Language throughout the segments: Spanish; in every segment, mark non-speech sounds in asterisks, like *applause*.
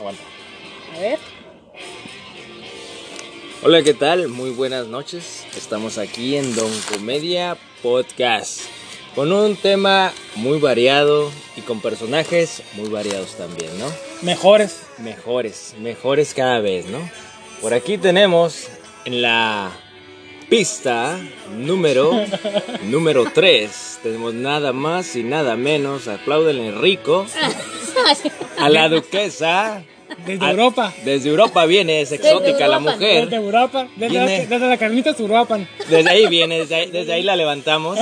Aguanta. A ver. Hola, ¿qué tal? Muy buenas noches. Estamos aquí en Don Comedia Podcast con un tema muy variado y con personajes muy variados también, ¿no? Mejores. Mejores, mejores cada vez, ¿no? Por aquí tenemos en la pista número *laughs* número 3 tenemos nada más y nada menos, apláudenle rico *laughs* a la duquesa Desde a- Europa. Desde Europa viene, es exótica la Europa, Desde mujer. Europa. Desde, Viene- desde la carnita Uruapan. Desde ahí viene, desde ahí, desde ahí la levantamos.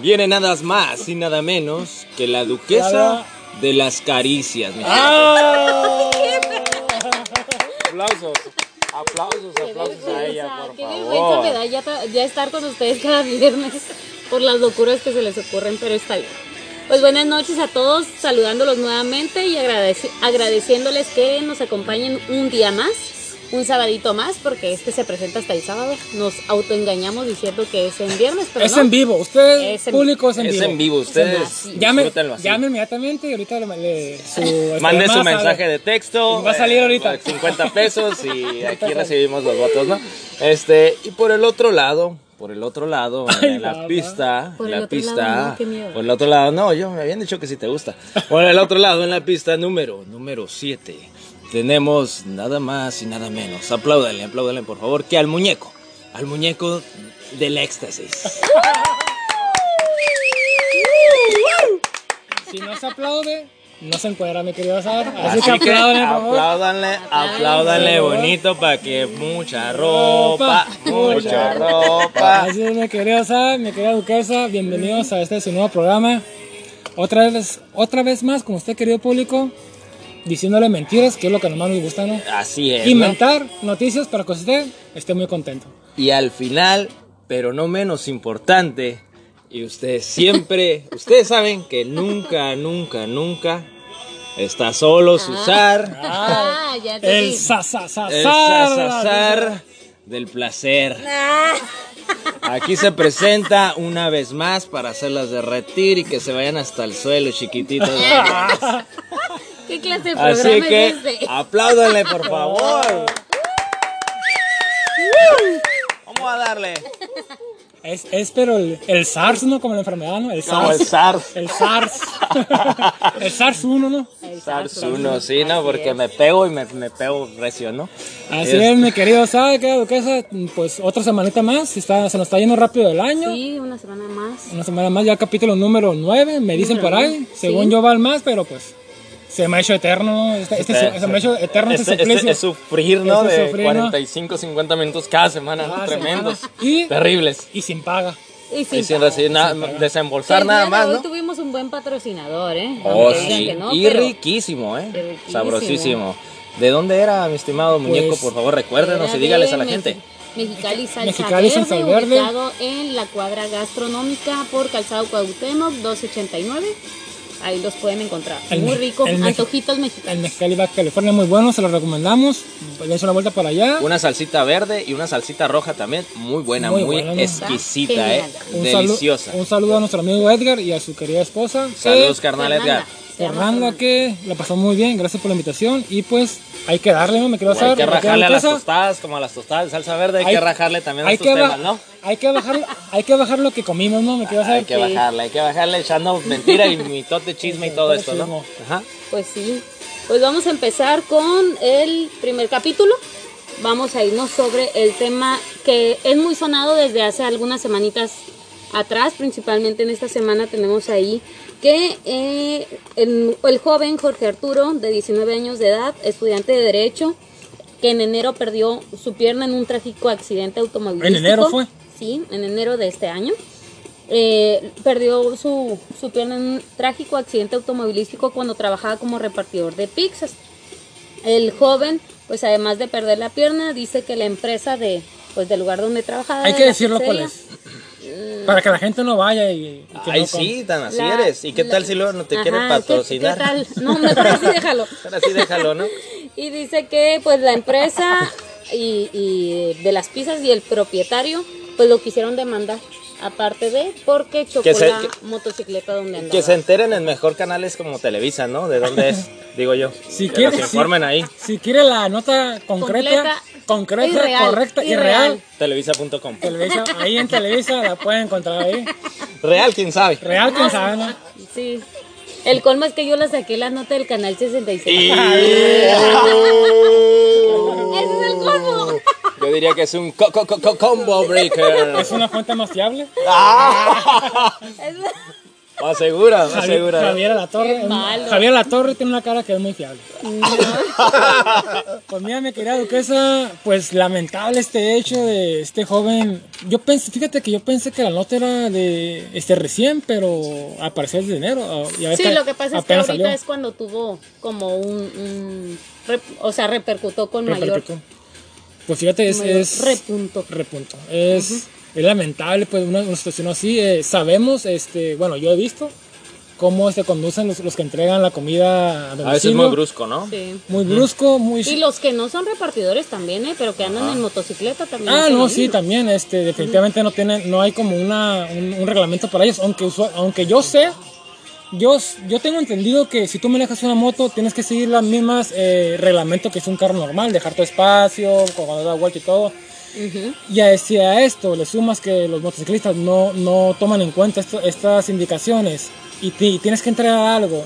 Viene nada más y nada menos que la duquesa de las caricias. mi. ¡Ah! Aplausos, aplausos, aplausos a ella, por Qué vergüenza me favor. da ya, ta- ya estar con ustedes cada viernes por las locuras que se les ocurren, pero está bien. Pues buenas noches a todos, saludándolos nuevamente y agradeci- agradeciéndoles que nos acompañen un día más, un sabadito más, porque este se presenta hasta el sábado. Nos autoengañamos diciendo que es en viernes, pero Es no. en vivo. Usted, Es en- público, es en Es vivo. en vivo, ustedes. Llame, disfrútenlo así. llame inmediatamente y ahorita le, le- su, este, *laughs* Mande su mensaje de texto. Va a salir eh, ahorita. 50 pesos y *laughs* aquí recibimos los votos, ¿no? Este, y por el otro lado, por el otro lado, *laughs* Ay, en la mamá. pista, Por en la otro pista, lado, no, qué miedo. por el otro lado, no, yo me habían dicho que si te gusta. Por el otro lado, en la pista número, número 7, tenemos nada más y nada menos. Apláudale, apláudale, por favor, que al muñeco, al muñeco del éxtasis. Si no se aplaude, no se encuadra, mi querido Azar. Así, Así que favor. apláudanle, apláudanle bonito para que mucha ropa, mucha ropa. Así es, mi querido Azar, mi querida Duquesa. Bienvenidos a este su nuevo programa. Otra vez, otra vez más, con usted, querido público, diciéndole mentiras, que es lo que nomás nos gusta, ¿no? Así es. ¿no? Inventar noticias para que usted esté muy contento. Y al final, pero no menos importante, y ustedes siempre, ustedes saben que nunca, nunca, nunca está solo Susar, Ah, ya te El vi. el sasasar del placer. Ah, Aquí se presenta una vez más para hacerlas derretir y que se vayan hasta el suelo, chiquititos. *laughs* ¿Qué clase de programa Así que es este? apláudanle, por favor. *laughs* Vamos a darle. Es, es pero el, el SARS, ¿no? Como la enfermedad, ¿no? El Como el SARS. SARS. El SARS. *laughs* el SARS 1, ¿no? SARS 1, sí, ¿no? Porque me pego y me, me pego recio, ¿no? Así es, mi querido ¿sabe qué, duquesa? Pues otra semanita más, está, se nos está yendo rápido el año. Sí, una semana más. Una semana más, ya capítulo número 9, me dicen por ahí. Según yo va al más, pero pues se me ha hecho eterno, ¿no? Este, este- se me ha hecho eterno este, Este- este suplicio. es sufrir, ¿no? Este de sufrir, ¿no? 45, 50 minutos cada semana, Tremendos. semana. Y- Terribles. Y sin paga. Y Y sin recibir nada, desembolsar nada más, hoy ¿no? tuvimos un buen patrocinador, ¿eh? Oh, Aunque digan sí. que no, y pero riquísimo, ¿eh? Riquísimo. Sabrosísimo. ¿De dónde era, mi estimado muñeco? Pues, Por favor, recuérdenos y dígales a la gente. Mexicali Salsa Mexicali Salsa Verde. ubicado en la cuadra gastronómica por Calzado Cuauhtémoc 289. Ahí los pueden encontrar. El Muy rico, el antojitos El mexicanos. Mexicali Baja California muy bueno, se lo recomendamos. Dense una vuelta para allá. Una salsita verde y una salsita roja también, muy buena, Muy muy, buena, ¿no? exquisita. ¿eh? Un Deliciosa. un saludo a nuestro amigo Edgar y a su querida esposa. Saludos, carnal Fernanda. Edgar. Fernanda. que la pasó muy bien, gracias por la invitación y pues hay que darle, ¿no? Me quiero Hay saber. que rajarle a las tostadas, como a las tostadas de salsa verde, hay, Hay- que rajarle también a Hay estos que, temas, ¿no? hay que bajar, hay que bajar lo que comimos, ¿no? Me quiero saber. Hay que bajarle, hay que bajarle echando mentira y mitote, *laughs* chisme y todo esto, ¿no? Ajá. Pues sí. Pues vamos a empezar con el primer capítulo. Vamos a irnos sobre el tema que es muy sonado desde hace algunas semanitas atrás, principalmente en esta semana tenemos ahí que eh, el, el joven Jorge Arturo, de 19 años de edad, estudiante de Derecho, que en enero perdió su pierna en un trágico accidente automovilístico. ¿En enero fue? Sí, en enero de este año. Eh, perdió su, su pierna en un trágico accidente automovilístico cuando trabajaba como repartidor de pizzas. El joven, pues además de perder la pierna, dice que la empresa de, pues, del lugar donde trabajaba... Hay que decirlo cuál es. Para que la gente no vaya y, y que Ay, no sí, tan así La- eres. ¿Y qué la- tal si luego no te Ajá, quiere ¿qué- patrocinar? ¿Qué, tal? No, mejor así déjalo. *laughs* Ahora sí déjalo, ¿no? *laughs* Y dice que pues la empresa y, y de las pizzas y el propietario pues lo quisieron demandar aparte de, porque chocó Que se- la que- motocicleta donde andaba. Que se enteren en mejor canales como Televisa, ¿no? De dónde es, *laughs* digo yo. Si que quiere, informen si, ahí. si quiere la nota concreta, Completa concreta, correcta y, real, real. Televisa.com. Televisa, ahí en Televisa la pueden encontrar ahí. Real, quién sabe. Real, quién sabe, ¿no? Sí. El colmo es que yo la saqué la nota del canal 66. *laughs* Ese es el colmo. Yo diría que es un co- co- co- combo breaker. Es una fuente más fiable. *laughs* Más segura, más segura. Javier La Torre. Javier La Torre tiene una cara que es muy fiable. Pues mira, mi querida duquesa, pues lamentable este hecho de este joven. Yo pensé, fíjate que yo pensé que la nota era de este recién, pero apareció desde enero. ah, ya Sí, lo que pasa es que ahorita salió. es cuando tuvo como un, un rep- o sea, repercutó con mayor, Repercutió. Pues fíjate, es, mayor es repunto. repunto. Es, es lamentable, pues, una, una situación así. eh, sabemos, este, bueno, yo he visto cómo se conducen los, los que entregan la comida a A veces domicilio. muy brusco, ¿no? Sí. Muy brusco, muy... Y los que no son repartidores también, ¿eh? Pero que andan en motocicleta también. Ah, no, sí, también, este, definitivamente no tienen, no hay como una, un, un reglamento para ellos, aunque, aunque yo sé, yo, s- yo tengo entendido que si tú manejas una moto, tienes que seguir las mismas eh, reglamentos que es un carro normal, dejar tu espacio, cuando da vuelta y todo. Ujú. Y a, si a esto le sumas que los motociclistas no, no toman en cuenta esto- estas indicaciones y, ti- y tienes que entregar algo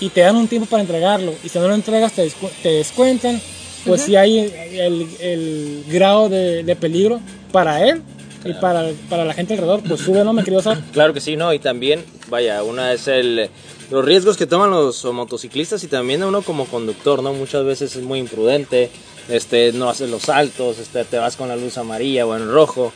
y te dan un tiempo para entregarlo y si no lo entregas te, descu- te descuentan, pues sí hay el, el grado de, de peligro para él y para, para la gente alrededor, pues sube, ¿no? Me quería usar. Claro que sí, ¿no? Y también, vaya, una es el los riesgos que toman los motociclistas y también uno como conductor, ¿no? Muchas veces es muy imprudente, este, no haces los saltos, este, te vas con la luz amarilla o en rojo.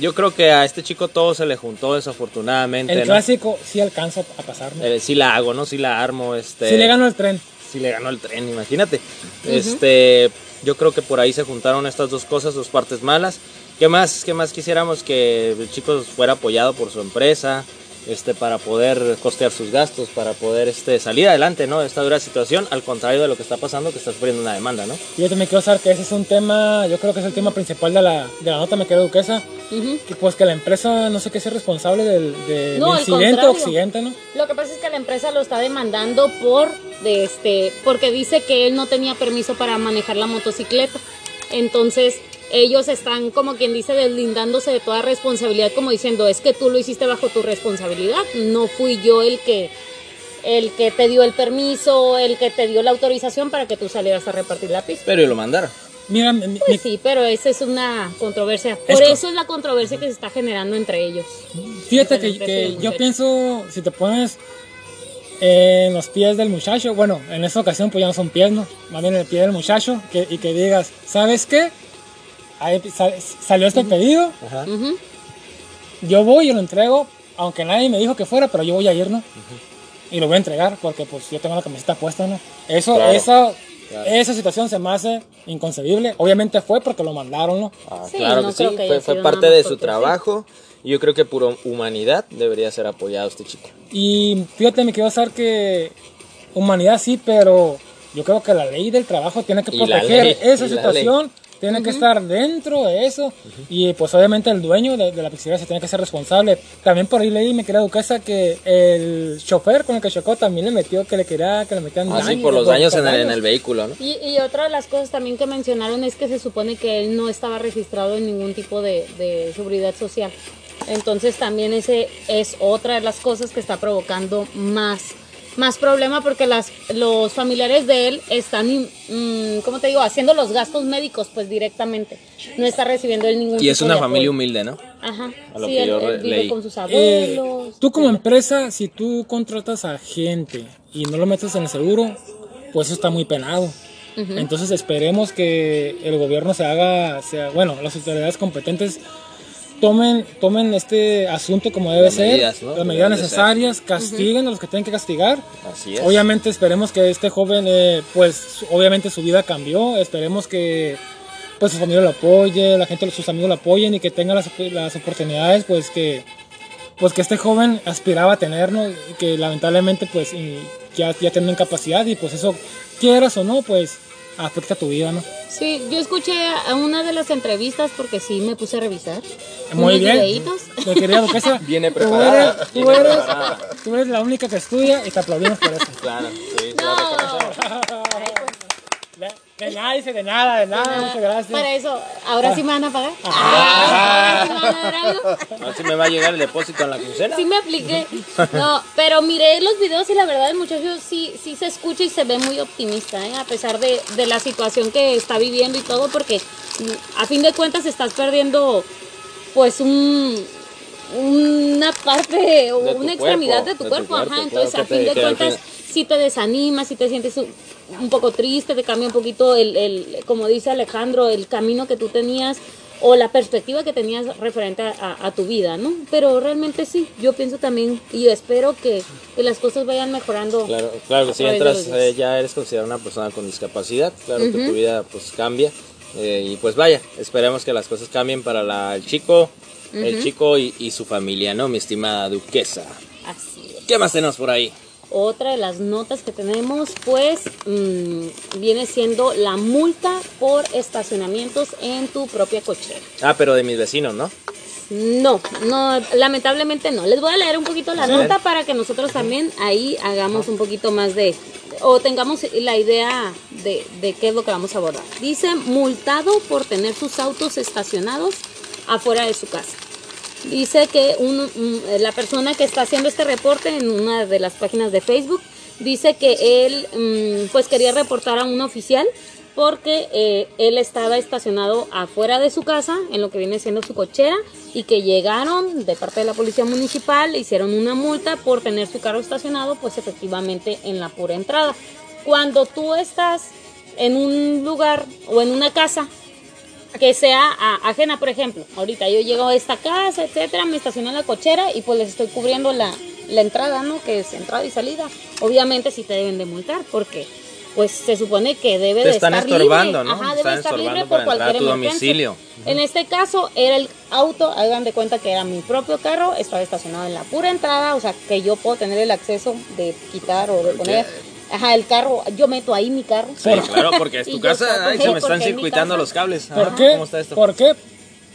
Yo creo que a este chico todo se le juntó desafortunadamente. El ¿no? clásico sí alcanza a pasar, ¿no? Eh, sí la hago, ¿no? Sí la armo, este. Sí le gano el tren. sí le ganó el tren, imagínate. Este, yo creo que por ahí se juntaron estas dos cosas, dos partes malas. ¿Qué más, qué más quisiéramos que el chico fuera apoyado por su empresa, este, para poder costear sus gastos, para poder este, salir adelante, ¿no? De esta dura situación, al contrario de lo que está pasando, que está sufriendo una demanda, ¿no? Y yo también quiero saber que ese es un tema, yo creo que es el tema principal de la, de la nota, me queda duquesa. Que pues que la empresa no sé qué sea responsable del, del No, al incidente o accidente, ¿no? Lo que pasa es que la empresa lo está demandando por de este porque dice que él no tenía permiso para manejar la motocicleta. Entonces, ellos están como quien dice deslindándose de toda responsabilidad como diciendo, es que tú lo hiciste bajo tu responsabilidad, no fui yo el que el que te dio el permiso, el que te dio la autorización para que tú salieras a repartir la pista. Pero y lo mandaron. Mira, mi- mi- Pues sí, pero esa es una controversia. Por eso es la controversia que se está generando entre ellos. fíjate Entre que, yo pienso, si te pones en los pies del muchacho, bueno, en esta ocasión pues ya no son pies, ¿no? Más bien el pie del muchacho, que, y que digas, ¿sabes qué? Ahí sal- salió este pedido, Ajá. Ujú. yo voy y lo entrego, aunque nadie me dijo que fuera, pero yo voy a ir, ¿no? Y lo voy a entregar porque pues yo tengo la camiseta puesta, ¿no? Eso, Claro. esa, Claro. esa situación se me hace inconcebible. Obviamente fue porque lo mandaron, ¿no? Ah, Sí, claro no que sí, que fue, fue parte de su porque sí. trabajo. Y yo creo que por humanidad debería ser apoyado este chico. Y fíjate, me quiero saber que humanidad sí, pero yo creo que la ley del trabajo tiene que proteger ley, esa y tiene que estar dentro de eso. Y pues obviamente el dueño de, de la pizzería se tiene que ser responsable. También por ahí leí, me quería educar que el chofer con el que chocó también le metió que le quería que le metían Ah, por los daños en el, en el vehículo, ¿no? Y, y otra de las cosas también que mencionaron es que se supone que él no estaba registrado en ningún tipo de, de seguridad social. Entonces también ese es otra de las cosas que está provocando más, más problema porque las, los familiares de él están, mm, ¿cómo te digo?, haciendo los gastos médicos pues directamente. No está recibiendo él ningún Y es tipo una de familia apoyo. humilde, ¿no? Ajá. a lo sí, que él, yo él re- vive leí. con sus Eh, abuelos. tú como empresa, si tú contratas a gente y no lo metes en el seguro, pues eso está muy penado. Entonces esperemos que el gobierno se haga, sea, bueno, las autoridades competentes tomen, tomen este asunto como debe Las ser, medidas, ¿no? las medidas necesarias, castiguen a los que tienen que castigar. Así es. Obviamente esperemos que este joven, eh, pues obviamente su vida cambió, esperemos que pues su familia lo apoye, la gente, sus amigos lo apoyen y que tenga las, las oportunidades pues que pues que este joven aspiraba a tener, ¿no? Y que lamentablemente pues y ya, ya tiene una incapacidad y pues eso quieras o no pues afecta tu vida, ¿no? Sí, yo escuché a una de las entrevistas porque sí me puse a revisar. Muy unos bien. videitos. Duquesa, *laughs* *laughs* Viene tú preparada, eres, tú, eres, preparada. tú eres la única que estudia y te aplaudimos por eso. Claro, sí. No. *laughs* de nada, dice, de nada, de nada, muchas gracias. Para eso, ¿ahora sí me van a pagar? Ah. ¿Ahora sí me van a dar algo? No sé si me va a llegar el depósito en la quincena. Sí me apliqué. No, pero miré los videos y la verdad el muchacho sí, sí se escucha y se ve muy optimista, ¿eh? a pesar de, de la situación que está viviendo y todo, porque mm, a fin de cuentas estás perdiendo pues un una parte o una extremidad cuerpo, de tu de tu cuerpo, ajá, entonces a te- fin de cuentas fin- si te desanimas, si te sientes un, poco triste, te cambia un poquito el, el, como dice Alejandro, el camino que tú tenías o la perspectiva que tenías referente a, a tu vida, ¿no? Pero realmente sí, yo pienso también y espero que, que las cosas vayan mejorando. Claro, claro que a si entras, eh, ya eres considerada una persona con discapacidad, claro que tu vida pues cambia. eh, y pues vaya, esperemos que las cosas cambien para la- el chico, el chico y, y su familia, ¿no? Mi estimada duquesa. Así es. ¿Qué más tenemos por ahí? Otra de las notas que tenemos, pues, mm, viene siendo la multa por estacionamientos en tu propia cochera. Ah, pero de mis vecinos, ¿no? No, no, lamentablemente no. Les voy a leer un poquito la nota para que nosotros también ahí hagamos un poquito más de, o tengamos la idea de, de qué es lo que vamos a abordar. Dice, multado por tener sus autos estacionados afuera de su casa. Dice que un- la persona que está haciendo este reporte en una de las páginas de Facebook dice que él mm, pues quería reportar a un oficial porque eh, él estaba estacionado afuera de su casa en lo que viene siendo su cochera y que llegaron de parte de la policía municipal hicieron una multa por tener su carro estacionado pues efectivamente en la pura entrada. Cuando tú estás en un lugar o en una casa que sea a- ajena, por ejemplo. Ahorita yo llego a esta casa, etcétera, me estaciono en la cochera y pues les estoy cubriendo la, la entrada, ¿no? Que es entrada y salida. Obviamente sí te deben de multar porque pues se supone que debe Te de están estar estorbando, libre. ¿no? Ajá, debe estar libre por cualquier tu domicilio. En este caso era el auto, hagan de cuenta que era mi propio carro, estaba estacionado en la pura entrada, o sea que yo puedo tener el acceso de quitar o de poner, ajá, el carro, yo meto ahí mi carro. Sí, claro, porque es *laughs* tu casa. Ay, se me están circuitando los cables. ¿Por Ajá, qué? ¿Cómo está esto? ¿Por qué?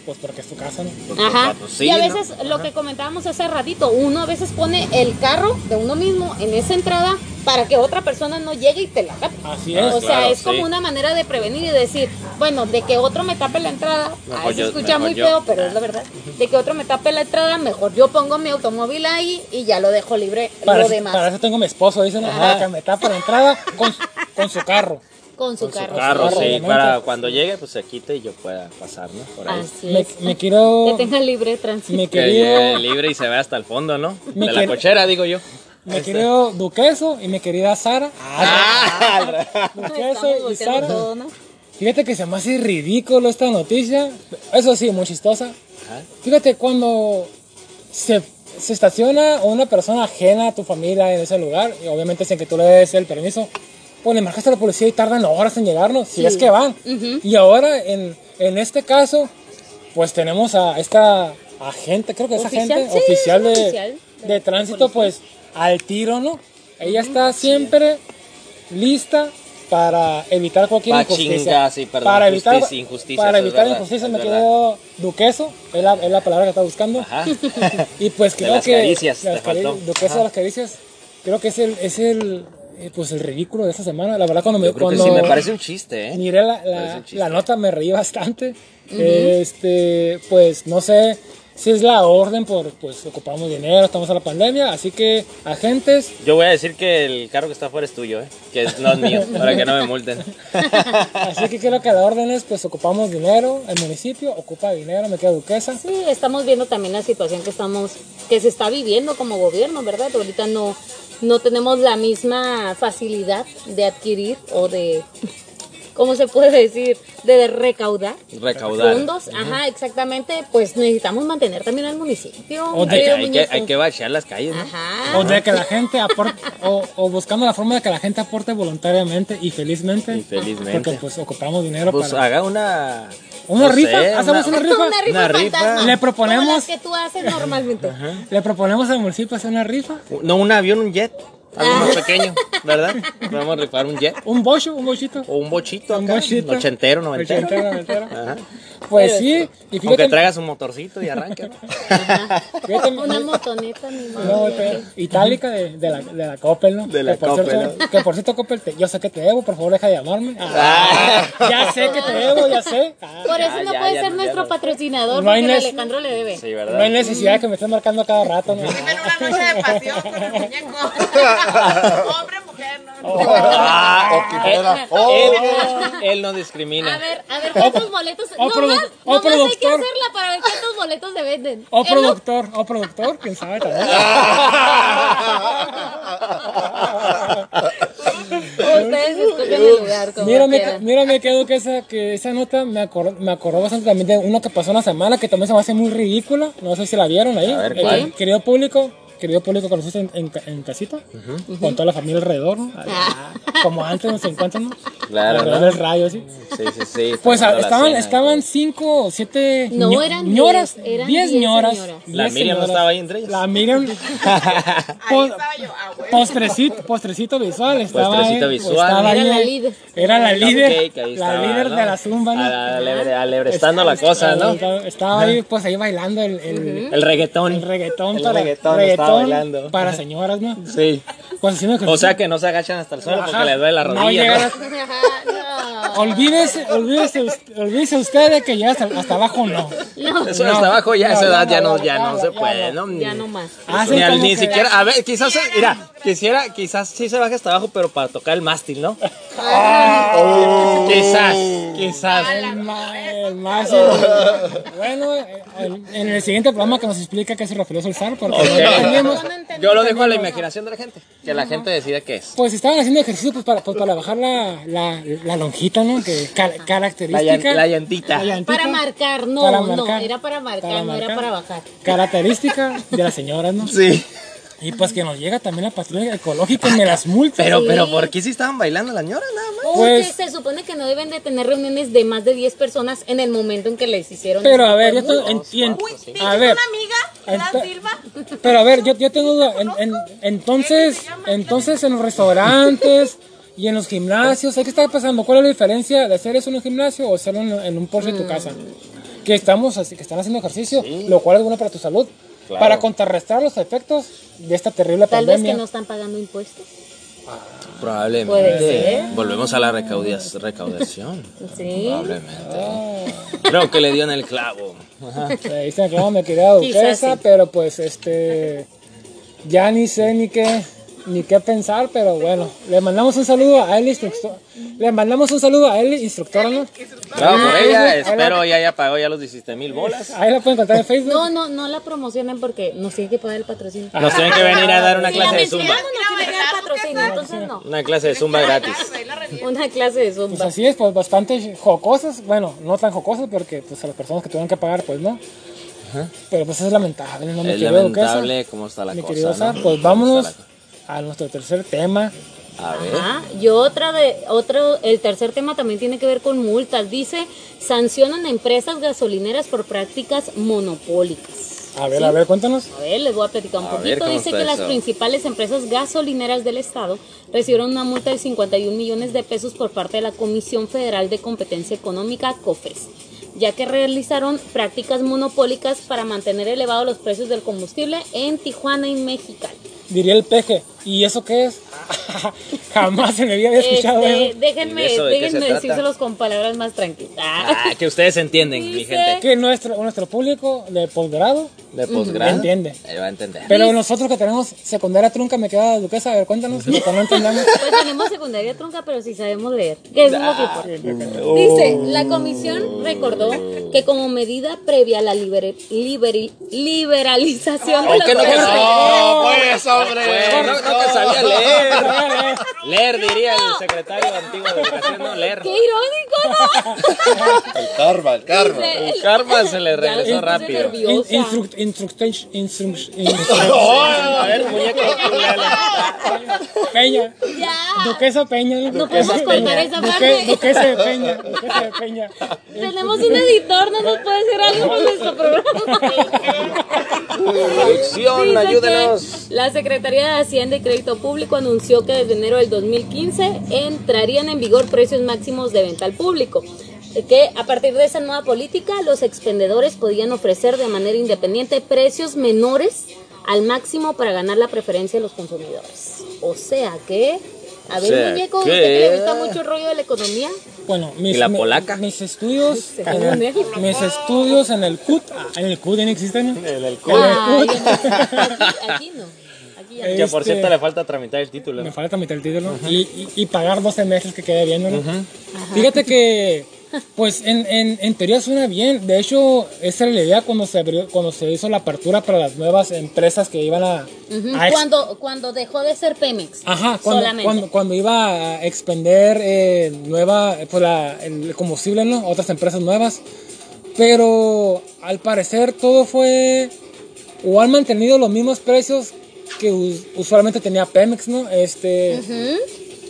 Pues porque es tu casa, ¿no? Ajá. sí, y a ¿no? veces lo que comentábamos hace ratito, uno a veces pone el carro de uno mismo en esa entrada para que otra persona no llegue y te la tape. Así Ah, es. o sea, claro, es como sí. una manera de prevenir y decir, bueno, de que otro me tape la entrada, Mejor a se escucha muy yo. feo, pero es la verdad. De que otro me tape la entrada, mejor yo pongo mi automóvil ahí y ya lo dejo libre Para, lo eso, demás para eso tengo mi esposo, dicen, que me tapa la entrada con su carro. Con su Con su carro. carro, carro, sí, obviamente. para cuando llegue, pues se quite y yo pueda pasar, ¿no? Por ahí. Así Me, es. me quiero... Que tenga libre tránsito. Mi Que querido, llegue libre y se vea hasta el fondo, ¿no? Mi De la cochera, digo yo. mi querido Duqueso y mi querida Sara. Ah, *laughs* Duqueso y Sara. todo, ¿no? Fíjate que se me hace ridículo esta noticia. Eso sí, muy chistosa. Fíjate cuando se, se estaciona una persona ajena a tu familia en ese lugar, y obviamente sin que tú le des el permiso, pues le marcaste a la policía y tardan horas en llegarnos, si Sí. es que van. Ujú. Y ahora, en, en este caso, pues tenemos a esta agente, creo que es Oficial, agente sí, oficial, es de, oficial de- de de tránsito, pues al tiro, ¿no? Ella está siempre lista para evitar cualquier injusticia. sí, perdón, para evitar, justicia, injusticias, para evitar es me quedó duqueso, es la, es la palabra que estaba buscando. Ajá. *laughs* Y pues De creo las que caricias, las te faltó. duquesa Ajá. de las caricias, creo que es el, es el, eh, pues el ridículo de esta semana. La verdad cuando me, Yo creo que cuando sí, me parece un chiste, ¿eh? miré la, la, nota me reí bastante. Este, pues no sé si es la orden por, pues ocupamos dinero, estamos en la pandemia, así que agentes, Yo voy a decir que el carro que está afuera es tuyo, ¿eh? Que no es mío, *laughs* para que no me multen. *laughs* así que creo que la orden es, pues ocupamos dinero, el municipio ocupa dinero, me queda duquesa. Sí, estamos viendo también la situación que estamos, que se está viviendo como gobierno, ¿verdad? Ahorita no, no tenemos la misma facilidad de adquirir o de, ¿cómo se puede decir? De recaudar Recaudar. fondos. Ajá, exactamente. Pues necesitamos mantener también al municipio. O de Hay, que, hay que bachear las calles, ¿no? Ajá. O de que la gente aporte, o, o buscando la forma de que la gente aporte voluntariamente y felizmente. Y felizmente. Porque pues ocupamos dinero Pues para... haga una... ¿Una no rifa? sé, ¿Hacemos una rifa? Una rifa Una rifa. fantasma. Le proponemos- Como las que tú haces normalmente. Le proponemos al municipio hacer una rifa. No, un avión, un jet. Algo más pequeño, ¿verdad? Podemos rifar un jet. Un bocho, un bochito. O un bochito Un acá. bochito. Ochentero, noventero. Ochentero, noventero. Ajá. Pues sí, y Aunque fíjate, traigas un motorcito y arranque. *laughs* fíjate, Una motoneta, mi no, madre. te- itálica de, de, la, de la Coppel, ¿no? De la que por Coppel, Cierto, Que por cierto, Coppel, te- yo sé que te debo, por favor, deja de llamarme. Ah, ya sé que te debo, ya sé. Ah, Por eso Ya, no ya, puede ya, ser ya nuestro no. patrocinador, No hay porque Alejandro le debe. Sí, no hay necesidad de que me estés marcando a cada rato, ¿no? Ven una noche de pasión con el muñeco. *laughs* Hombre, mujer, no. Ah, *laughs* él, él, él no A discrimina. ver, a ver cuántos boletos. o no más, o no más hay que hacerla para ver cuántos boletos se venden. O productor, o productor, quién sabe también. *laughs* Ustedes escogen el lugar como Mira, me, quieran. mira, me quedo que esa, que esa nota me acordó, me acordó bastante también de una que pasó una semana que también se me hace muy ridícula. No sé si la vieron ahí. A ver, Eh, ¿cuál? querido público, querido público que nos en, en, en casita, con toda la familia alrededor, ¿no? Ah. Como antes nos encuentran, ¿no? Claro, Alrededor ¿no? del radio, sí. Sí, sí, sí. Pues estaban, cena estaban cinco o siete No, ño- eran ñoras, diez, eran diez diez ñoras. señoras. La diez Miriam no estaba ahí entre ellas. La Miriam, *laughs* Ahí estaba yo. Ah, bueno. postrecito, postrecito visual. Estaba Postrecito ahí, visual. estaba Era ahí, la líder. Era la líder, Cupcake, la líder de la zumba, ¿no? Alebre- Alebrestando la cosa, ¿no? Estaba, ahí, pues ahí bailando el, el, El reggaetón. el reggaetón El reggaetón bailando. para señoras, ¿no? *laughs* Sí. Pues haciendo O sea que no se agachan hasta el suelo porque Ajá. les duele la rodilla. ¿no? No. Olvídese, olvídese, usted- olvídese usted de que ya hasta, hasta abajo no. No, Eso No. hasta abajo ya, a esa edad ya ya no, ya ya no, se puede, ¿no? ya no más. Hacen Ni, ni siquiera, a ver, quizás, se- mira, quisiera, quizás sí se baje hasta abajo, pero para tocar el mástil, ¿no? Quizás, quizás. El, ma- el más. bueno, el- en el siguiente programa que nos explica qué se refirió a Solsar, porque No. Yo lo dejo a la imaginación de la gente, que la gente decida qué es. Pues estaban haciendo ejercicio pues, para, pues, para bajar la, la, la lonjita, ¿no? Que ca- La, característica. llan- la llantita. la llantita, Para marcar, no, para no, era para marcar, no era para bajar. Característica de las señoras, ¿no? Sí. Y pues que nos llega también la patrulla ecológica y me las multa. Pero, Sí. pero, ¿por qué si estaban bailando las ñoras nada más? Porque Pues- se supone que no deben de tener reuniones de más de 10 personas en el momento en que les hicieron Pero a ver, yo estoy- multas. en- y en- Uy, ¿tienes a ver, una amiga? Pero a ver, yo, yo tengo duda. En- en- entonces, entonces en los restaurantes y en los gimnasios, ¿qué está pasando? ¿Cuál es la diferencia de hacer eso en un gimnasio o hacerlo en, en un Porsche de tu casa? Que estamos, así- que están haciendo ejercicio, lo cual es bueno para tu salud, Claro. para contrarrestar los efectos de esta terrible Tal vez pandemia. que no están pagando impuestos. Puede Probablemente. ser. Volvemos a la recaudia- recaudación. Sí. Probablemente. Creo que le dio en el clavo. Ajá. Eh, dicen que no me quería Quizás duquesa, sí. pero pues este ya ni sé ni qué ni qué pensar, pero bueno, le mandamos un saludo a él instructor, le mandamos un saludo a él instructora, ¿no? Bravo por Ah, ella. Espero ya haya pagado ya los 17 mil bolas. Ahí la pueden encontrar en Facebook. No, no, no la promocionen porque nos tiene que pagar el patrocinio. Nos tienen que venir a dar una clase de zumba. entonces no. Una clase de zumba gratis. Una clase de Pues zumba. así es, pues bastante jocosas, bueno, no tan jocosas porque pues a las personas que tuvieron que pagar, pues no. Pero pues es lamentable, ¿no? Es lamentable cómo está la mi cosa. pues ¿Cómo vámonos a nuestro tercer tema. A ver. Ajá. Y otra de otro, el tercer tema también tiene que ver con multas. Dice, sancionan a empresas gasolineras por prácticas monopólicas. A ver, ¿Sí? a ver, cuéntanos. A ver, les voy a platicar un A ver, poquito. ¿cómo Dice está que las principales empresas gasolineras del estado recibieron una multa de 51 millones de pesos por parte de la Comisión Federal de Competencia Económica, COFES, ya que realizaron prácticas monopólicas para mantener elevados los precios del combustible en Tijuana y Mexicali. Diría el peje, ¿y eso qué es? *laughs* Jamás en mi vida había escuchado Este, eso. déjenme ¿Y de eso de decírselos con palabras más tranquilas. Ah, que ustedes entienden, mi gente. Que nuestro, nuestro público de posgrado, De posgrado. Entiende. Va a entender. pero nosotros que tenemos secundaria trunca, me queda duquesa, a ver, cuéntanos, lo no entendamos. *laughs* Pues tenemos secundaria trunca, pero sí sabemos leer. Que es lo que importa. Oh. Dice, la comisión recordó que como medida previa a la libere- liberi- liberalización de Ay, los que no, pues, hombre. Pues, no, no te *laughs* sabía leer. leer. Leer, diría el secretario antiguo de educación, no leer. ¡Qué irónico, no! *laughs* El karma, el karma. El karma se le *laughs* regresó rápido. Instruct- instruct- instruct- a ver, muñeco. Peña. Ya. Duquesa Peña. No podemos cortar esa parte. Duquesa de Peña. Duquesa de Peña. Tenemos un editor, no nos puede hacer algo con nuestro programa. Producción, ayúdenos. La Secretaría de Hacienda y Crédito Público anunció que desde enero del 2015 entrarían en vigor precios máximos de venta al público. Que a partir de esa nueva política, los expendedores podían ofrecer de manera independiente precios menores al máximo para ganar la preferencia de los consumidores. O sea que, a ver, sea muñeco, que- ¿usted que le gusta mucho el rollo de la economía? Bueno, mis, ¿Y la mi- polaca? mis estudios, *laughs* en mis estudios en el CUT, ah, en el CUT ya no existen. En el Ay, aquí, aquí no. Que por Este- cierto le falta tramitar el título. Me falta mitad el título y, y, y pagar 12 meses que quede bien, ¿no? Fíjate que, pues en, en, en teoría suena bien. De hecho, esa era la idea cuando se abrió, cuando se hizo la apertura para las nuevas empresas que iban a, Cuando, cuando dejó de ser Pemex. Ajá, cuando, solamente. cuando, cuando iba a expender eh, nueva, pues la, el combustible, ¿no? Otras empresas nuevas. Pero al parecer todo fue, o han mantenido los mismos precios que us- usualmente tenía Pemex, ¿no? Este,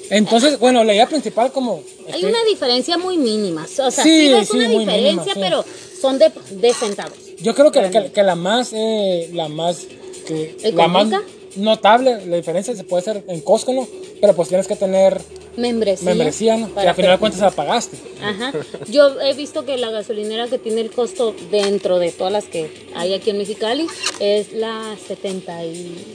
entonces, bueno, la idea principal como... Hay este, una diferencia muy mínima. O sea, sí, Sí, ves sí, una diferencia, mínima, sí. pero son de, de centavos. Yo creo que, que, que la más, eh, la más, que, la más notable, la diferencia se puede hacer en Costco, ¿no? Pero pues tienes que tener Membresía. membresía, ¿no? Que para al final de cuentas la pagaste. Ajá. *laughs* Yo he visto que la gasolinera que tiene el costo dentro de todas las que hay aquí en Mexicali es la 70 y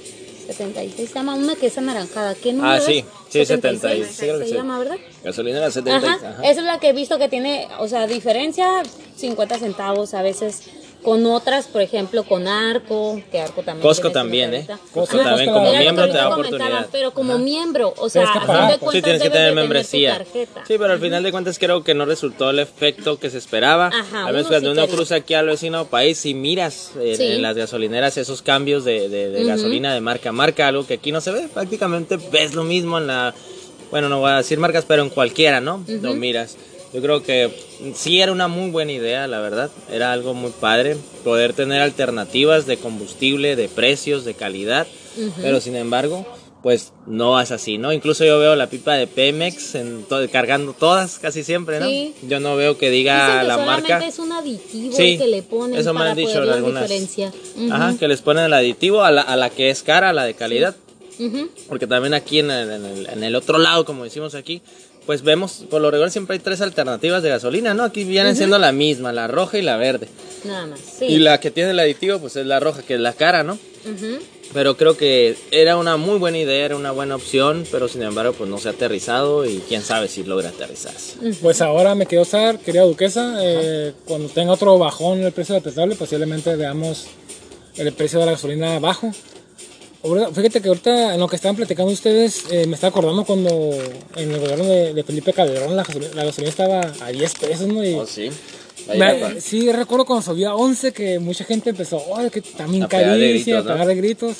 76. Se llama una que es anaranjada. ¿Qué número Ah, sí, sí, 76, 76, sí, creo que se sí. llama, ¿verdad? Gasolinera 70. Ajá, ajá. esa es la que he visto que tiene, o sea, diferencia 50 centavos a veces con otras, por ejemplo, con Arco, que Arco también. Cosco también, ¿eh? 50. Cosco también como miembro te da oportunidad. Pero como miembro, o sea, a fin de pues. Sí, cuentas tienes que tener membresía. tarjeta. Sí, pero al final de cuentas creo que no resultó el efecto que se esperaba. Ajá, a veces uno cuando sí uno cruza aquí al vecino país y miras en, Sí. en las gasolineras esos cambios de, de- gasolina de marca a marca, algo que aquí no se ve. Prácticamente ves lo mismo en la... Bueno, no voy a decir marcas, pero en cualquiera, ¿no? Lo miras. Yo creo que sí era una muy buena idea, la verdad. Era algo muy padre poder tener alternativas de combustible, de precios, de calidad. Pero sin embargo, pues no es así, ¿no? Incluso yo veo la pipa de Pemex en to- cargando todas casi siempre, ¿no? Sí. Yo no veo que diga Dicen que la solamente marca. es un aditivo Sí, el que le ponen eso me para han dicho poder algunas. diferencia. Ujú, Ajá, que les ponen el aditivo a la, a la que es cara, a la de calidad. ujú. Porque también aquí en el, en el- en el otro lado, como decimos aquí, pues vemos, por lo regular siempre hay tres alternativas de gasolina, ¿no? Aquí vienen siendo la misma, la roja y la verde. Nada más. Sí. Y la que tiene el aditivo, pues es la roja, que es la cara, ¿no? Pero creo que era una muy buena idea, era una buena opción, pero sin embargo, pues no se ha aterrizado y quién sabe si logra aterrizarse. Pues ahora me quiero usar, querida duquesa, eh, cuando tenga otro bajón en el precio del petróleo, posiblemente veamos el precio de la gasolina bajo. Fíjate que ahorita en lo que estaban platicando ustedes, eh, me está acordando cuando en el gobierno de, de Felipe Calderón la gasolina, la gasolina estaba a 10 pesos, ¿no? Y Oh, sí. me- sí, recuerdo cuando subió a 11 que mucha gente empezó, ¡ay, que también A pegar de gritos.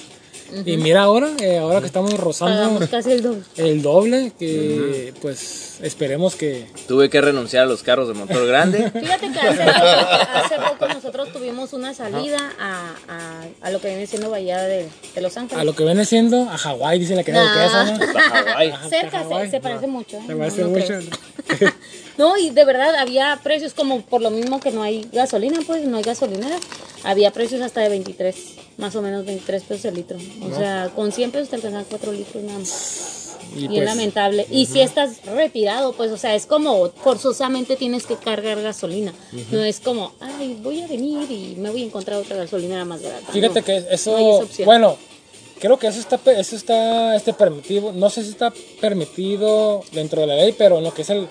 Y mira ahora, eh, ahora que estamos rozando Pagamos casi el doble. el doble, que pues esperemos que... Tuve que renunciar a los carros de motor grande. *laughs* Fíjate que hace poco, hace poco nosotros tuvimos una salida a, a, a lo que viene siendo Bahía de, de Los Ángeles. A lo que viene siendo a Hawái, dice la duquesa, ¿no? Hawái. Ajá, Cerca, Hawái. se, se parece mucho. ¿eh? Se No, parece no mucho. *laughs* No, y de verdad había precios como por lo mismo que no hay gasolina, pues no hay gasolineras. Había precios hasta de 23, más o menos 23 pesos el litro. O sea, con 100 pesos te alcanzan 4 litros nada más. Y Y pues, es lamentable. Y si estás retirado, pues, o sea, es como forzosamente tienes que cargar gasolina. No es como, ay, voy a venir y me voy a encontrar otra gasolinera más barata. Fíjate No, que eso, no bueno, creo que eso está, eso está este, permitido, no sé si está permitido dentro de la ley, pero no que es el,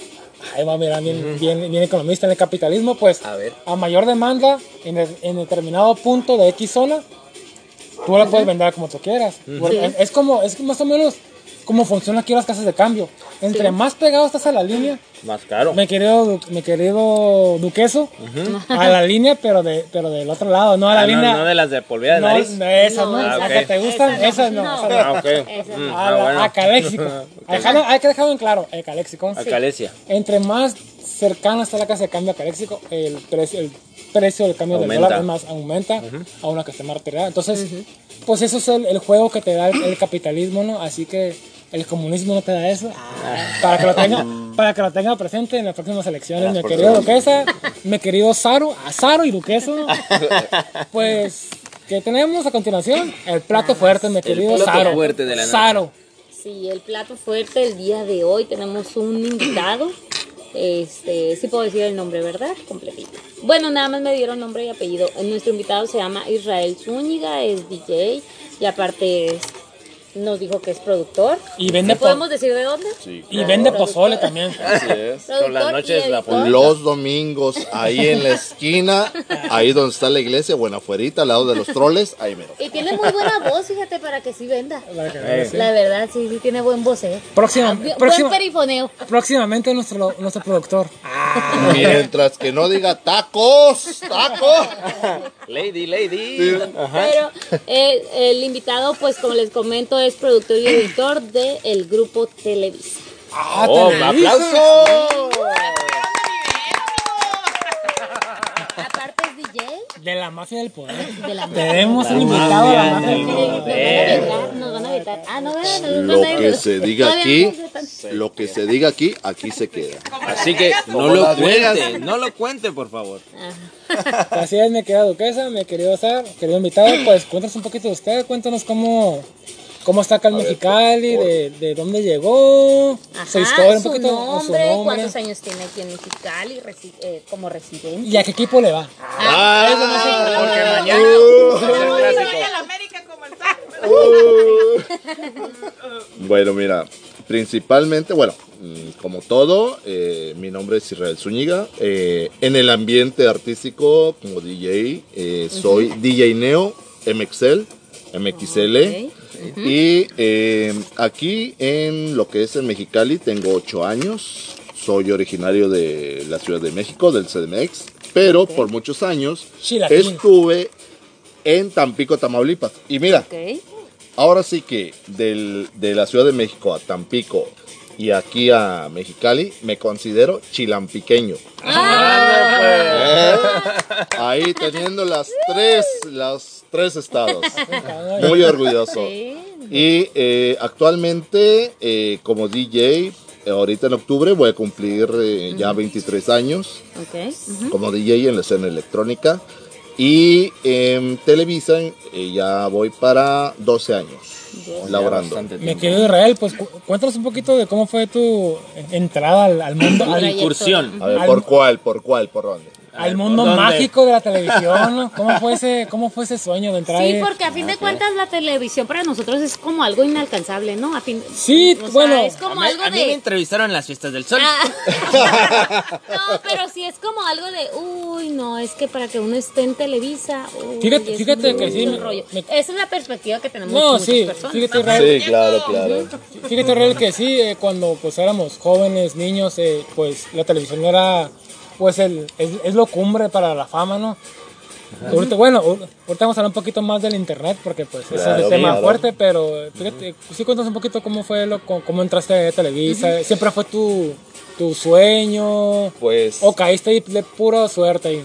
ay, va, mira, bien, bien, bien economista en el capitalismo, pues A ver. a mayor demanda en, el- en determinado punto de X zona, tú la puedes vender como tú quieras. Porque Es como, es más o menos cómo funcionan aquí las casas de cambio. Entre Sí. más pegado estás a la línea, Más caro. mi querido, mi querido duqueso, a la línea, pero de, pero del otro lado, no a la Ah, no, no, no de las de polvida de no, nariz. no, esas, No, ¿no? ah, Las ok. que te gustan, Esas esas no, esas. Ah, ok. Esa Mm, no. A ah, bueno. a caléxico. *laughs* Ok. Déjalo- hay que dejarlo en claro, el caléxico. Calesia. Entre más cercana está la casa de cambio a caléxico, el precio, el precio del cambio Aumenta. del dólar más aumenta a una que esté más retirada. Entonces, pues eso es el, el juego que te da el, el capitalismo, ¿no? Así que el comunismo no te da eso. Para que lo tenga, para que lo tenga presente en las próximas elecciones, mi querido Duquesa, mi querido Saro, Azaro y Duqueso. *laughs* Pues, ¿qué tenemos a continuación? El plato fuerte, mi querido plato Saro. fuerte de la noche. Saro. Sí, el plato fuerte el día de hoy tenemos un invitado. Este, sí puedo decir el nombre, ¿verdad? Completito. Bueno, nada más me dieron nombre y apellido. Nuestro invitado se llama Israel Zúñiga, es DJ y aparte es- nos dijo que es productor. Y vende ¿Sí po- podemos decir de dónde? Sí, Y vende pozole también. *laughs* así es. Son las Productor noches y la editor. Los domingos, ahí en la esquina, ahí donde está la iglesia, bueno, afuerita, al lado de los troles, ahí mero. Y tiene muy buena voz, fíjate, para que sí venda. Que- sí. La verdad, sí, sí tiene buen voceo. Próxima- Ah, bu- próxima- Buen perifoneo. Próximamente nuestro, nuestro productor. Mientras que no diga tacos, tacos. Lady, lady. Pero eh, el invitado, pues como les comento, es productor y editor del grupo Televisa. ¡Ah, Oh, Televisa! aplauso. Aparte es DJ De la mafia del poder. de la Tenemos un invitado a la mafia del poder. Nos van a vetar, nos van a vetar. Ah, no, ¿verdad? Nos Lo que se diga aquí, no lo que se diga aquí, aquí se queda. Así que no lo cuente, no lo cuente, por favor. Así es, mi querida duquesa, mi querido Sar, querido invitado. Pues cuéntanos un poquito de usted, cuéntanos cómo, cómo está acá en Mexicali, de, de dónde llegó, Ajá, su historia, un su poquito, nombre, su nombre. cuántos años tiene aquí en Mexicali resi- eh, como residente. ¿Y a qué equipo le va? Ah, Porque mañana ser No clásico. soy a la América como el Sam. *laughs* Bueno, mira, principalmente, bueno, mm, como todo, eh, mi nombre es Israel Zúñiga. Eh, en el ambiente artístico, como DJ, eh, soy DJ Neo, MXL, MXL. Y eh, aquí en lo que es en Mexicali tengo 8 años. Soy originario de la Ciudad de México, del CDMX. Pero por muchos años Chilaquín. estuve en Tampico, Tamaulipas. Y mira. Ahora sí que del- de la Ciudad de México a Tampico y aquí a Mexicali me considero chilampiqueño. ¿Eh? Ahí teniendo las tres, los tres estados. *laughs* Muy orgulloso. Y eh, actualmente eh, como DJ, eh, ahorita en octubre voy a cumplir eh, ya 23 años como DJ en la escena electrónica. Y en Televisa eh, ya voy para 12 años laborando. Tiempo. querido Israel, pues cu- cuéntanos un poquito de cómo fue tu entrada al, al mundo, La incursión. A ver, ¿por cuál? ¿Por cuál? ¿Por dónde? Al mundo ¿Dónde? mágico de la televisión. ¿no? ¿Cómo fue ese, cómo fue ese sueño de entrar Sí, ahí? porque a fin de cuentas la televisión para nosotros es como algo inalcanzable, ¿no? A fin, Sí, o sea, bueno, es A como mí, algo a mí me de entrevistaron en las fiestas del sol. Ah. *laughs* *laughs* no, pero sí es como algo de, uy, no, es que para que uno esté en Televisa, uy, Fíjate- es fíjate que sí, me- rollo. me- Esa es la perspectiva que tenemos No, muchas sí, personas. fíjate Israel, Sí, claro, claro. Fíjate, Real, que sí, eh, cuando pues éramos jóvenes, niños, eh, pues la televisión era, pues el, es, es lo cumbre para la fama, ¿no? Ahorita, bueno, ahor- ahorita vamos a hablar un poquito más del internet, porque pues ese es el tema claro. fuerte, pero fíjate, sí cuéntanos un poquito cómo fue, lo, cómo, cómo entraste a Televisa, siempre fue tu, tu sueño, Pues o caíste ahí de pura suerte ahí.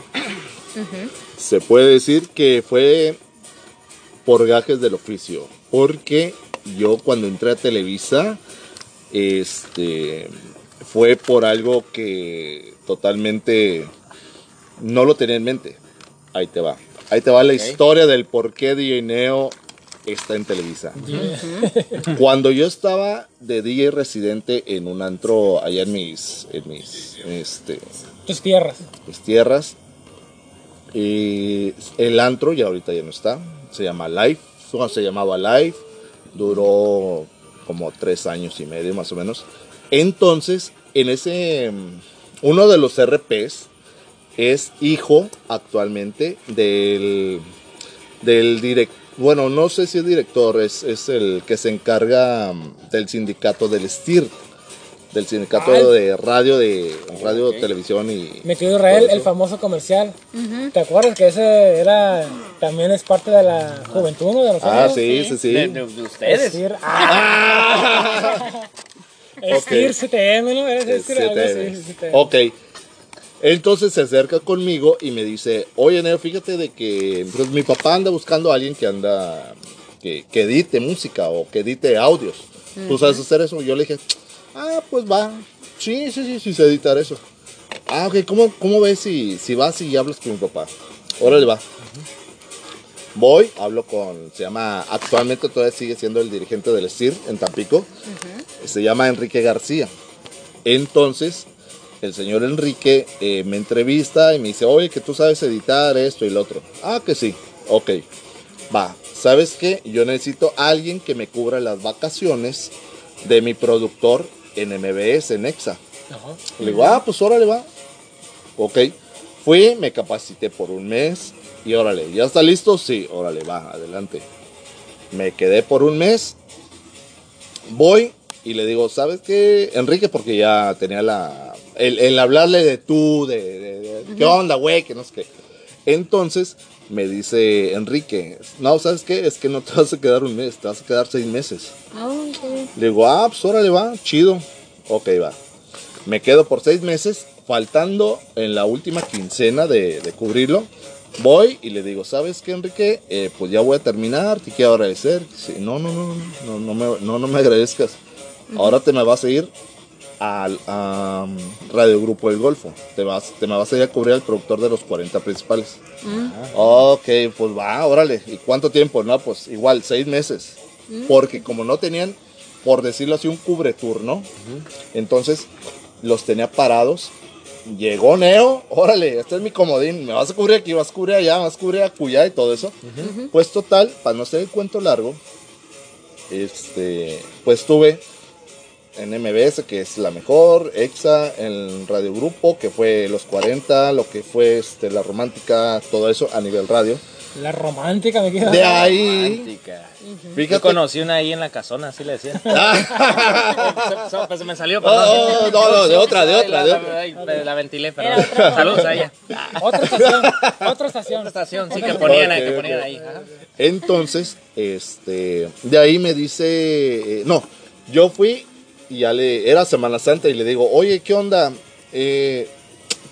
se puede decir que fue por gajes del oficio. Porque yo cuando entré a Televisa, este, fue por algo que totalmente no lo tenía en mente. Ahí te va. Ahí te va la historia del por qué DJ Neo está en Televisa. *laughs* Cuando yo estaba de DJ residente en un antro allá en mis, en mis, este, Tus tierras. mis tierras. Y el antro ya ahorita ya no está. Se llama Life. Se llamaba Life. Duró como tres años y medio más o menos. Entonces, en ese... Uno de los RPs es hijo actualmente del, del director bueno, no sé si es director, es, es el que se encarga mm, del sindicato del STIR, del sindicato Ay. de radio, de radio, televisión y... Me quedó Israel, el famoso comercial. ¿Te acuerdas que ese era también es parte de la juventud ¿no? de nosotros? Ah, sí, sí, sí. De, de- de ustedes. Estir, ah. *laughs* Estir CTM, ¿no? Algo así, CTM. Ok. Entonces se acerca conmigo y me dice, oye Neo, fíjate de que pues, mi papá anda buscando a alguien que anda, que, que edite música o que edite audios. ¿Tú sabes hacer eso? Yo le dije, ah, pues va. Sí, sí, sí, sí sé editar eso. Ah, ok, ¿cómo, cómo ves si, si vas y hablas con mi papá? Órale, va. Voy, hablo con, se llama, actualmente todavía sigue siendo el dirigente del STIR en Tampico. Se llama Enrique García. Entonces, el señor Enrique eh, me entrevista y me dice, oye, que tú sabes editar esto y lo otro. Ah, que sí. Ok. Va. ¿Sabes qué? Yo necesito a alguien que me cubra las vacaciones de mi productor en MBS, en EXA. Ajá. Le digo, ah, pues órale, va. Ok. Fui, me capacité por un mes y órale, ¿ya está listo? Sí, órale, va, adelante. Me quedé por un mes. Voy y le digo, ¿sabes qué, Enrique? Porque ya tenía la. El, el hablarle de tú, de, de- de- ¿qué onda, güey? Que no sé qué. Entonces me dice Enrique, no, ¿sabes qué? Es que no te vas a quedar un mes, te vas a quedar seis meses. Ah, ok. Le digo, ah, pues órale, va, chido. Ok, va. Me quedo por seis meses, faltando en la última quincena de, de cubrirlo. Voy y le digo, ¿sabes qué, Enrique? Eh, pues ya voy a terminar, te quiero agradecer. Dice, no, no, no, no, no, no me, no, no me agradezcas. Ahora te me vas a ir al a, um, Radio Grupo El Golfo. Te, vas, te me vas a ir a cubrir al productor de los 40 principales. Ok, pues va, órale. ¿Y cuánto tiempo? No, pues igual, seis meses. Porque como no tenían, por decirlo así, un cubreturno, entonces los tenía parados. Llegó Neo, órale, este es mi comodín, me vas a cubrir aquí, vas a cubrir allá, vas a cubrir acullá y todo eso. Pues total, para no hacer el cuento largo, este, pues tuve en MBS, que es la mejor, EXA, en Radio Grupo, que fue los 40, lo que fue este, la romántica, todo eso a nivel radio. La romántica me queda. De ahí, Romántica. Yo fíjate. conocí una ahí en la casona, así le decían. *laughs* Ah, Se- se- pues se me salió, Oh, oh, no, no, de otra, de otra, la- de la- La, la ventilé, otra. Saludos a ella. *laughs* Otra estación. Otra estación. Otra estación, sí, que ponían ahí, que. Ajá. Entonces, este, de ahí me dice, eh, no, yo fui y ya le, era Semana Santa y le digo, oye, ¿qué onda? Eh,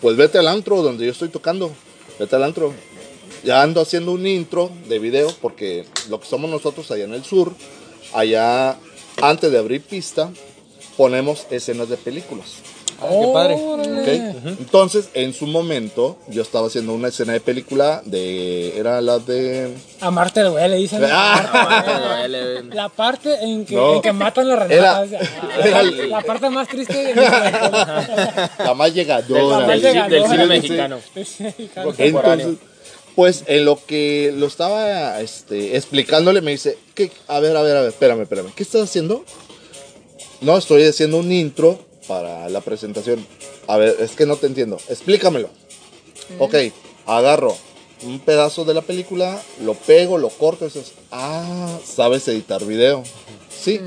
pues vete al antro donde yo estoy tocando, vete al antro. Ya ando haciendo un intro de video porque lo que somos nosotros allá en el sur, allá antes de abrir pista, ponemos escenas de películas. qué padre. Entonces, en su momento, yo estaba haciendo una escena de película de, era la de... Amarte duele, dicen. Ah. *laughs* La parte en que, No. en que matan la Era- renata. *laughs* la parte más triste de mi vida. La más llegadora. La más Del, ci- del cine Sí. mexicano. Entonces, pues en lo que lo estaba este, explicándole, me dice, ¿qué? A ver, a ver, a ver, espérame, espérame. ¿Qué estás haciendo? No, estoy haciendo un intro para la presentación. A ver, es que no te entiendo. Explícamelo. Ok, agarro un pedazo de la película, lo pego, lo corto y dices, ah, sabes editar video. Sí,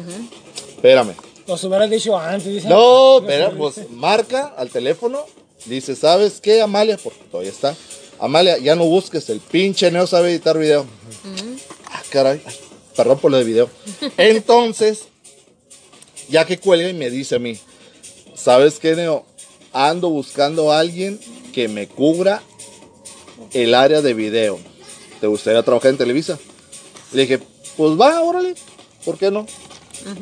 espérame. Los hubieras dicho antes. No, pero pues marca al teléfono, dice, ¿sabes qué, Amalia? Porque todavía está. Amalia, ya no busques, el pinche Neo sabe editar video. Ah, caray, ay, perdón por lo de video. *laughs* Entonces, ya que cuelga y me dice a mí, ¿sabes qué, Neo? Ando buscando a alguien que me cubra el área de video. ¿Te gustaría trabajar en Televisa? Le dije, pues va, órale, ¿por qué no?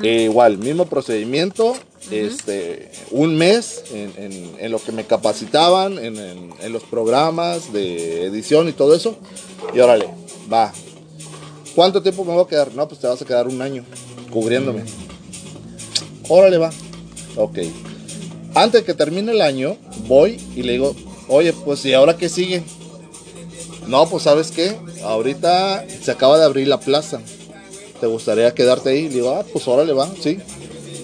Eh, igual, mismo procedimiento, este, un mes en, en- lo que me capacitaban, en, en- en los programas de edición y todo eso. Y órale, va. ¿Cuánto tiempo me voy a quedar? No, pues te vas a quedar un año cubriéndome. Órale, va. Ok. Antes de que termine el año, voy y le digo, oye, pues ¿y ahora qué sigue? No, pues sabes qué, ahorita se acaba de abrir la plaza. ¿Te gustaría quedarte ahí? Le digo, ah, pues órale, va, sí.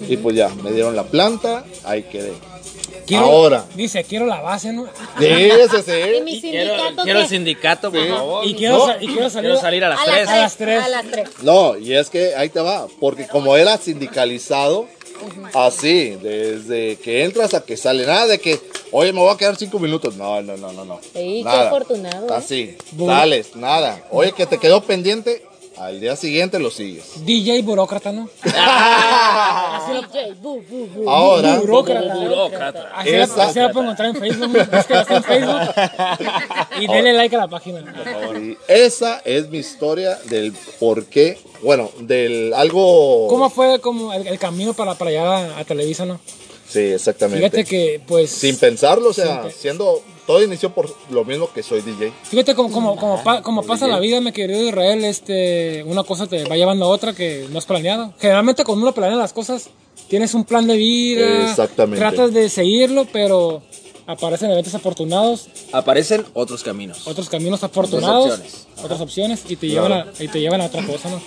Y pues ya, me dieron la planta, ahí quedé. quiero, Ahora. Dice, quiero la base, ¿no? Sí, sí, ¿Y mi Quiero, sindicato quiero el qué? sindicato, por favor. Y quiero, No. sa- y quiero salir, Quiero salir a las A 3. las A las tres. A las tres. No, y es que ahí te va, porque como era sindicalizado, así, desde que entras a que sale, nada de que, oye, me voy a quedar cinco minutos. No, no, no, no, no. Sí, qué Nada. afortunado, ¿eh? Así, sales, nada. Oye, que te quedó pendiente, al día siguiente lo sigues. DJ burócrata, ¿no? *laughs* DJ, bu, bu, bu. Ahora, Burócrata. Burócrata. Así, la, así la puedo encontrar en Facebook. ¿no? Es que está en Facebook. Y denle like a la página. y esa es mi historia del por qué, bueno, del algo... ¿Cómo fue como el, el camino para, para llegar a, a Televisa, no? Sí, exactamente. Fíjate que, pues... Sin pensarlo, o sea, siendo... Todo inició por lo mismo que soy DJ. Fíjate como, como, como, pa- como pasa la vida, mi querido Israel, este, una cosa te va llevando a otra que no has planeado. Generalmente cuando uno planea las cosas, tienes un plan de vida, Exactamente. tratas de seguirlo, pero aparecen eventos afortunados, Aparecen otros caminos. otros caminos afortunados, Otras opciones. otras opciones y te, llevan a, y te llevan a otra cosa, ¿no?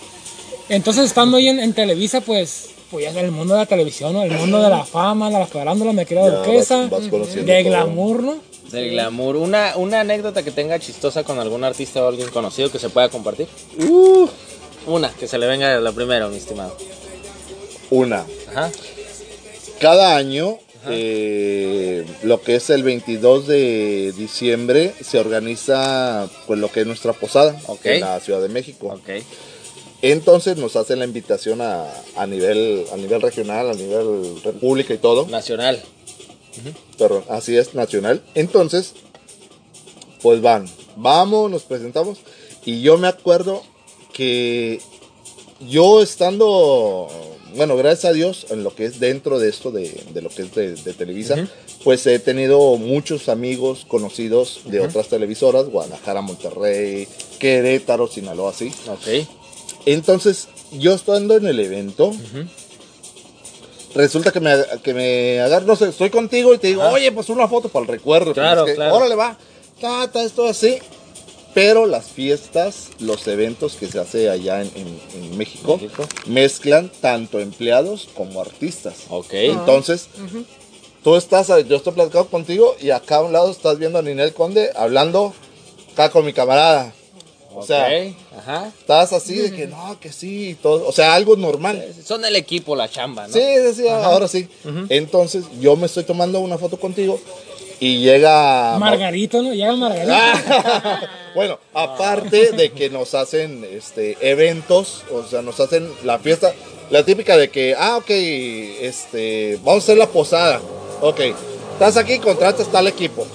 Entonces estando ahí en, en Televisa, pues, pues ya en el mundo de la televisión, ¿no? El mundo de la fama, de la farándula, me queda Ya duquesa, vas- vas conociendo de todo. glamour, ¿no? Del glamour. Una, una anécdota que tenga chistosa con algún artista o alguien conocido que se pueda compartir. Una, que se le venga la primera, mi estimado. Una. Ajá. Cada año, eh, lo que es el 22 de diciembre, se organiza pues lo que es nuestra posada Ok. en la Ciudad de México. Ok. Entonces nos hacen la invitación a, a nivel a nivel regional, a nivel república y todo. Nacional. Perdón, así es, nacional. Entonces, pues van, vamos, nos presentamos. Y yo me acuerdo que yo estando, bueno, gracias a Dios, en lo que es dentro de esto, de, de lo que es de, de Televisa, pues he tenido muchos amigos conocidos de otras televisoras, Guadalajara, Monterrey, Querétaro, Sinaloa, así. Ok. Entonces, yo estando en el evento, resulta que me, que me agarro, no sé, estoy contigo y te digo, oye, pues una foto para el recuerdo. Claro, Pues, que, claro. Órale, va, ta, ta, esto así. Pero las fiestas, los eventos que se hace allá en, en- en México, México. mezclan tanto empleados como artistas. Ok. Entonces, tú estás, yo estoy platicando contigo y acá a un lado estás viendo a Ninel Conde hablando acá con mi camarada. O sea. Ajá. estás así de que no, que sí, y todo. O sea, algo normal. Son el equipo, la chamba, ¿no? Sí, sí, sí, ahora sí. Entonces, yo me estoy tomando una foto contigo y llega. Margarito, ¿no? Llega Margarito. Ah, *laughs* bueno, aparte de que nos hacen este eventos, o sea, nos hacen la fiesta, la típica de que, ah, ok, este, vamos a hacer la posada. Ok, estás aquí, contratas tal equipo.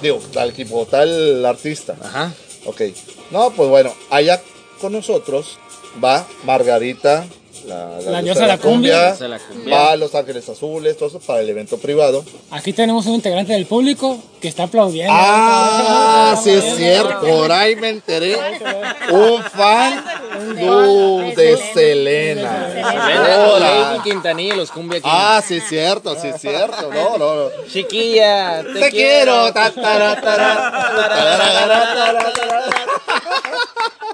Digo, tal equipo, tal artista. Ajá. Ok. No, pues bueno, allá con nosotros va Margarita, la, La diosa de la cumbia. Diosa de la cumbia. Va Los Ángeles Azules, todo eso para el evento privado. Aquí tenemos un integrante del público que está aplaudiendo. Ah, sí es cierto, por ahí me enteré. Un fan de Selena. Selena, Hola. Lady Quintanilla y los Cumbia. Ah, sí es cierto, sí es cierto. No, no, no. Chiquilla, te, Te quiero.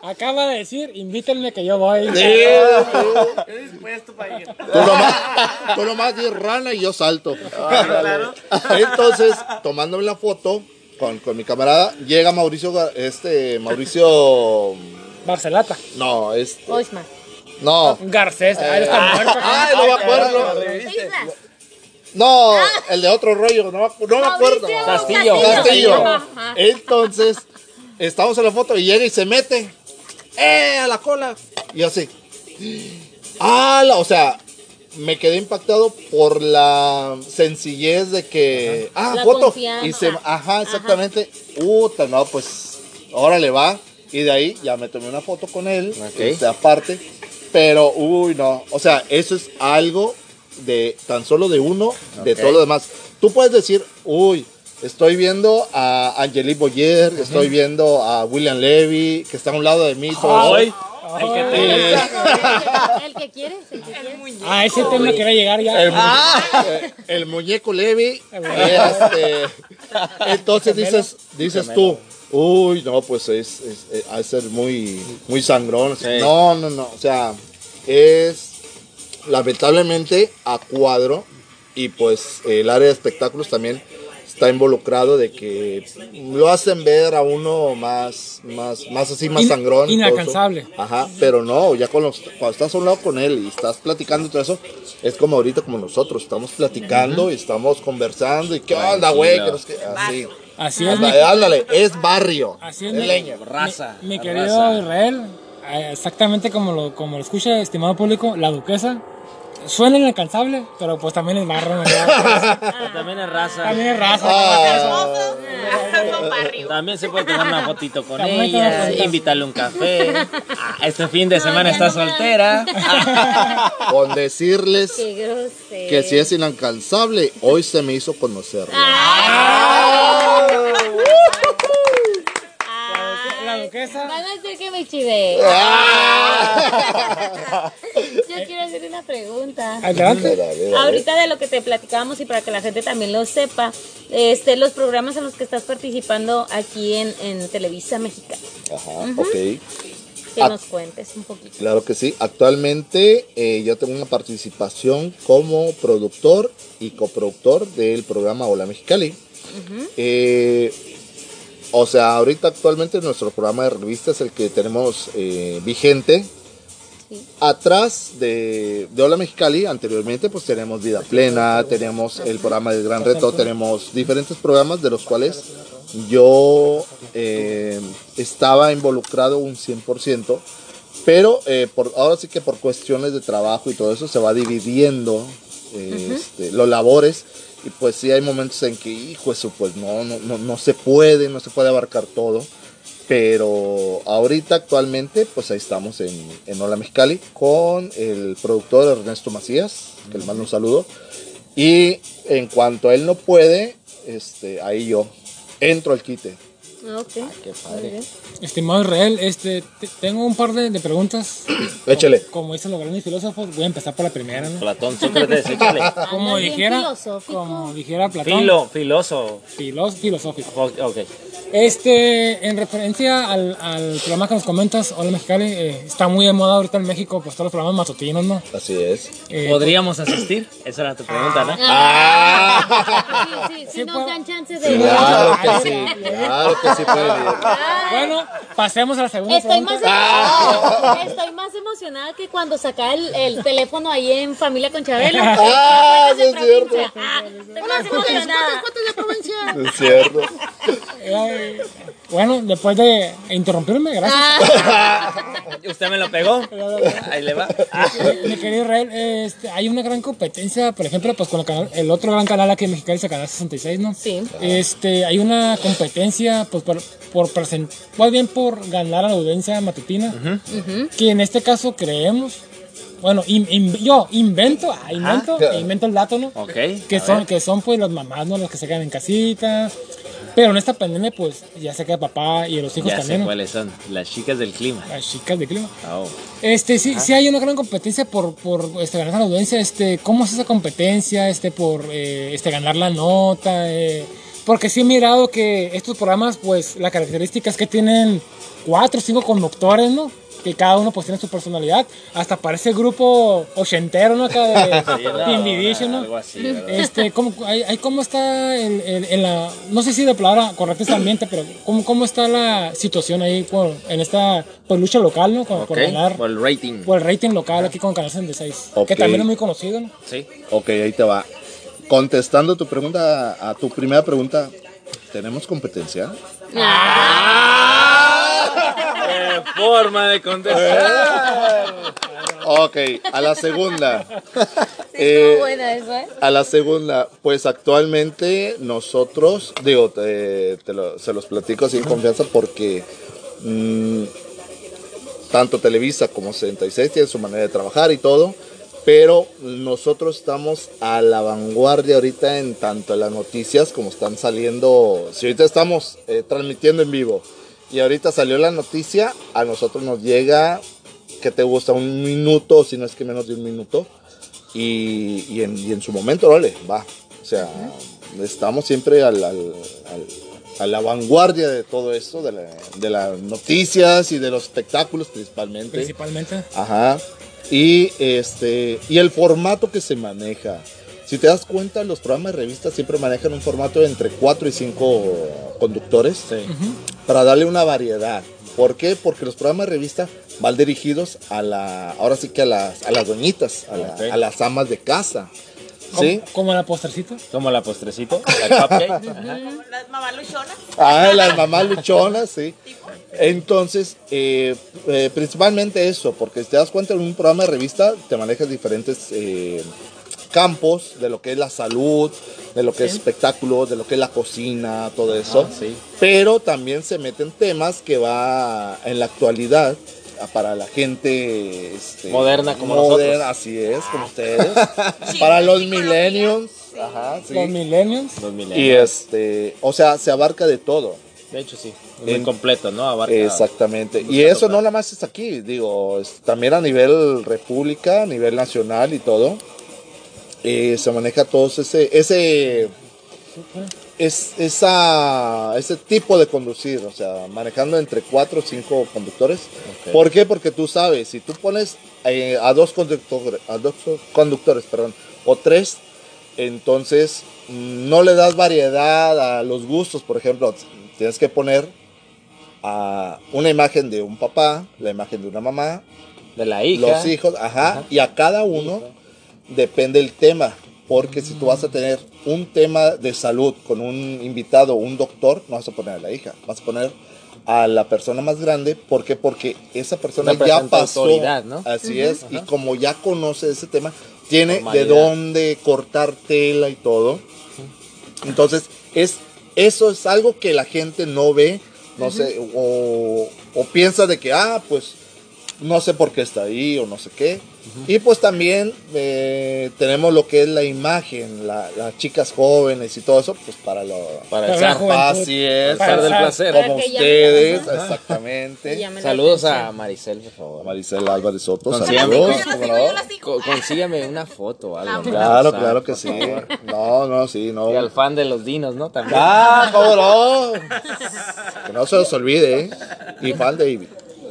Acaba de decir, invítenme que yo voy. Sí, Estoy dispuesto para ir. Tú nomás, tú nomás di rana y yo salto. Entonces, tomándome la foto con, con mi camarada, llega Mauricio, este, Mauricio, Barcelata. no, este, Oisma. no, Garcés. Ah, él está muerto. ay, no me acuerdo. Islas. No, el de otro rollo, no, me- no me acuerdo. Castillo. Castillo. Entonces, estamos en la foto y llega y se mete. ¡Eh! A la cola. Y así. ¡Ah! la- o sea, me quedé impactado por la sencillez de que. ¡Ah! La foto. confianza. Y se, ajá, exactamente. Puta, no, pues. Órale, va. Y de ahí ya me tomé una foto con él. Ok. este, aparte. Pero, uy, no. O sea, eso es algo de tan solo de uno, de todo lo demás. Tú puedes decir, uy, estoy viendo a Angelique Boyer, estoy viendo a William Levy, que está a un lado de mí. todo. El que te- Eh, El que quiere, el que quiere. A ese tema quería llegar ya. el, mu- eh, el muñeco Levy. este, entonces dices, dices tú, uy, no, pues es, es, es- ha de ser muy, muy sangrón. Sí. No, no, no. O sea, es lamentablemente a cuadro y pues el área de espectáculos también está involucrado de que lo hacen ver a uno más, más, más así, más In- sangrón. inalcanzable. Ajá, pero no, ya con los, cuando estás a un lado con él y estás platicando y todo eso, es como ahorita como nosotros, estamos platicando y estamos conversando y qué onda, güey, así. Así es, mi, Ándale, ándale, es barrio. así es, es mi- leña. Raza. mi la querido raza. Israel, eh, exactamente como lo, como lo escucha, estimado público, la duquesa. Suena inalcanzable, pero pues también es barro. ¿verdad? Pero *laughs* También es raza. también es raza. Ah, barrio. También se puede tomar una fotito con También ella, invitarle un café. Ah, este fin de semana está no me- soltera. *laughs* con decirles que si es inalcanzable, hoy se me hizo conocerla. Ah. Van a decir que me chivé. Ah. Yo quiero hacer una pregunta. Adelante. Ahorita de lo que te platicábamos y para que la gente también lo sepa, este, los programas en los que estás participando aquí en, en Televisa Mexicana. Ajá, ok. Que nos cuentes un poquito. Claro que sí. Actualmente eh, yo tengo una participación como productor y coproductor del programa Hola Mexicali. Eh, o sea, ahorita actualmente nuestro programa de revista es el que tenemos eh, vigente. Sí. Atrás de, de Hola Mexicali, anteriormente pues tenemos Vida Plena, tenemos el programa del Gran Reto, tenemos diferentes programas de los cuales yo eh, estaba involucrado un 100%, pero eh, por, ahora sí que por cuestiones de trabajo y todo eso se va dividiendo eh, este, los labores y pues sí hay momentos en que, hijo, eso pues no, no, no, no se puede, no se puede abarcar todo. Pero ahorita actualmente, pues ahí estamos en, en Hola Mexicali con el productor Ernesto Macías, que le mando un saludo. Y en cuanto él no puede, este, ahí yo entro al quite. Ok. Qué bien. Estimado Israel, este, te- tengo un par de, de preguntas. *clears throat* Échale. Como dicen los grandes filósofos, voy a empezar por la primera, ¿no? Platón, Sócrates, *laughs* échale. Como bien dijera, filosófico. como dijera Platón, Filo, filoso. filós- filosófico. Ok. ok. Este, en referencia al, al programa que nos comentas, Hola Mexicali, eh, está muy de moda ahorita en México, pues todos los programas matutinos, ¿no? Así es. Eh, ¿Podríamos asistir? Esa era tu pregunta, ¿no? Ah, sí, sí, sí, Sí nos dan chance de... Claro que sí, claro que sí puede ir. Bueno, pasemos a la segunda Estoy más, emocionada, estoy más emocionada que cuando sacaba el, el teléfono ahí en Familia con Chabelo. Ah, sí de es cierto. provincia. Ah, estoy más emocionada. *laughs* Es cierto. Eh, bueno, después de interrumpirme, gracias. Ah, *laughs* ¿Usted me lo pegó? Ahí le va. Mi querido Israel, este, hay una gran competencia, por ejemplo, pues con el, canal- el otro gran canal aquí en Mexicali es el canal 66, ¿no? Sí. Este, hay una competencia, pues por, por present- más bien por ganar a la audiencia matutina, que en este caso creemos, bueno, in- in- yo invento, ah, invento, invento el dato, ¿no? ok. Que son, ver. que son pues las mamás, ¿no? Las que se quedan en casita. Pero en esta pandemia, pues ya se queda papá y los hijos Ya sé también, cuáles son. Las chicas del clima. Las chicas de clima. Oh. Este, sí, sí hay una gran competencia por, por este, ganar la audiencia. Este, ¿Cómo es esa competencia? Este, por eh, este, ganar la nota. eh, porque sí he mirado que estos programas, pues, la característica es que tienen cuatro o cinco conductores, ¿no? Que cada uno pues tiene su personalidad. Hasta parece grupo ochentero, ¿no? Acá de *laughs* Sí, no, Team Division, ¿no? Algo así, ¿verdad? Este, ¿cómo, hay, hay- ¿cómo está en la, no sé si de palabra correcta es ambiente, pero ¿cómo, cómo está la situación ahí por- en esta pues, lucha local, ¿no? Por, por ganar, por el rating. por el rating local aquí con Canal 66, Ok. que también es muy conocido, ¿no? Sí. Ok, ahí te va. Contestando tu pregunta, a tu primera pregunta, ¿tenemos competencia? Eh, forma de contestar. Ok, a la segunda. Eh, buena eso, ¿eh? A la segunda, pues actualmente nosotros, digo, te, te lo- se los platico sin confianza porque mm, tanto Televisa como 66 tienen su manera de trabajar y todo, pero nosotros estamos a la vanguardia ahorita en tanto en las noticias como están saliendo, si ahorita estamos eh, transmitiendo en vivo y ahorita salió la noticia, a nosotros nos llega, que te gusta? Un minuto, si no es que menos de un minuto y, y en, y en su momento, órale, va. O sea, estamos siempre al, al- al- a la vanguardia de todo esto, de, la- de las noticias y de los espectáculos principalmente. Principalmente. Ajá. Y este y el formato que se maneja. Si te das cuenta, los programas de revista siempre manejan un formato de entre 4 y 5 conductores Sí. para darle una variedad. ¿Por qué? Porque los programas de revista van dirigidos a la, ahora sí que a las, a las doñitas, a, la- Ok. a las amas de casa. ¿Sí? Como, la postrecito. Como la postrecito, *laughs* la cupcake. Las mamás luchonas. Ah, las mamás luchonas, sí. Entonces, eh, eh, principalmente eso, porque si te das cuenta en un programa de revista te manejas diferentes eh, campos de lo que es la salud, de lo que es espectáculo, de lo que es la cocina, todo eso. Ah, sí. Pero también se meten temas que va en la actualidad para la gente este, Moderna como moderna, nosotros. así es, como ustedes. *laughs* para los millennials, ajá, sí. Los millennials. Los Y millennials. este, o sea, se abarca de todo. De hecho, sí. Muy En- completo, ¿no? Abarca. Exactamente. Y eso no nada más es aquí, digo, es también a nivel república, a nivel nacional y todo. eh, se maneja todo ese, ese, es, esa, ese tipo de conducir, o sea, manejando entre cuatro o cinco conductores. ¿Por qué? Porque tú sabes, si tú pones eh, a dos conductores, a dos conductores, perdón, o tres, entonces mm, no le das variedad a los gustos. Por ejemplo, tienes que poner a una imagen de un papá, la imagen de una mamá, De la hija. los hijos, ajá, y a cada uno depende el tema. Porque si tú vas a tener un tema de salud con un invitado, un doctor, no vas a poner a la hija, vas a poner a la persona más grande. ¿Por qué? Porque esa persona ya pasó. autoridad, ¿no? Así es, y como ya conoce ese tema, tiene de dónde cortar tela y todo. Entonces, es, eso es algo que la gente no ve, no sé, o, o piensa de que, ah, pues, no sé por qué está ahí o no sé qué. Y pues también eh, tenemos lo que es la imagen, la- las chicas jóvenes y todo eso, pues para lo... Para Para el es, Para el Para placer. Para como ustedes, exactamente. Saludos a. Maricel, por favor. Maricela Álvarez Soto, saludos. Consígame una foto algo. ¿no? Claro, claro que sí. No, no, sí, no. Y al fan de los dinos, ¿no? También. Ah, cómo no. *laughs* Que no se los olvide, ¿eh? Y fan David.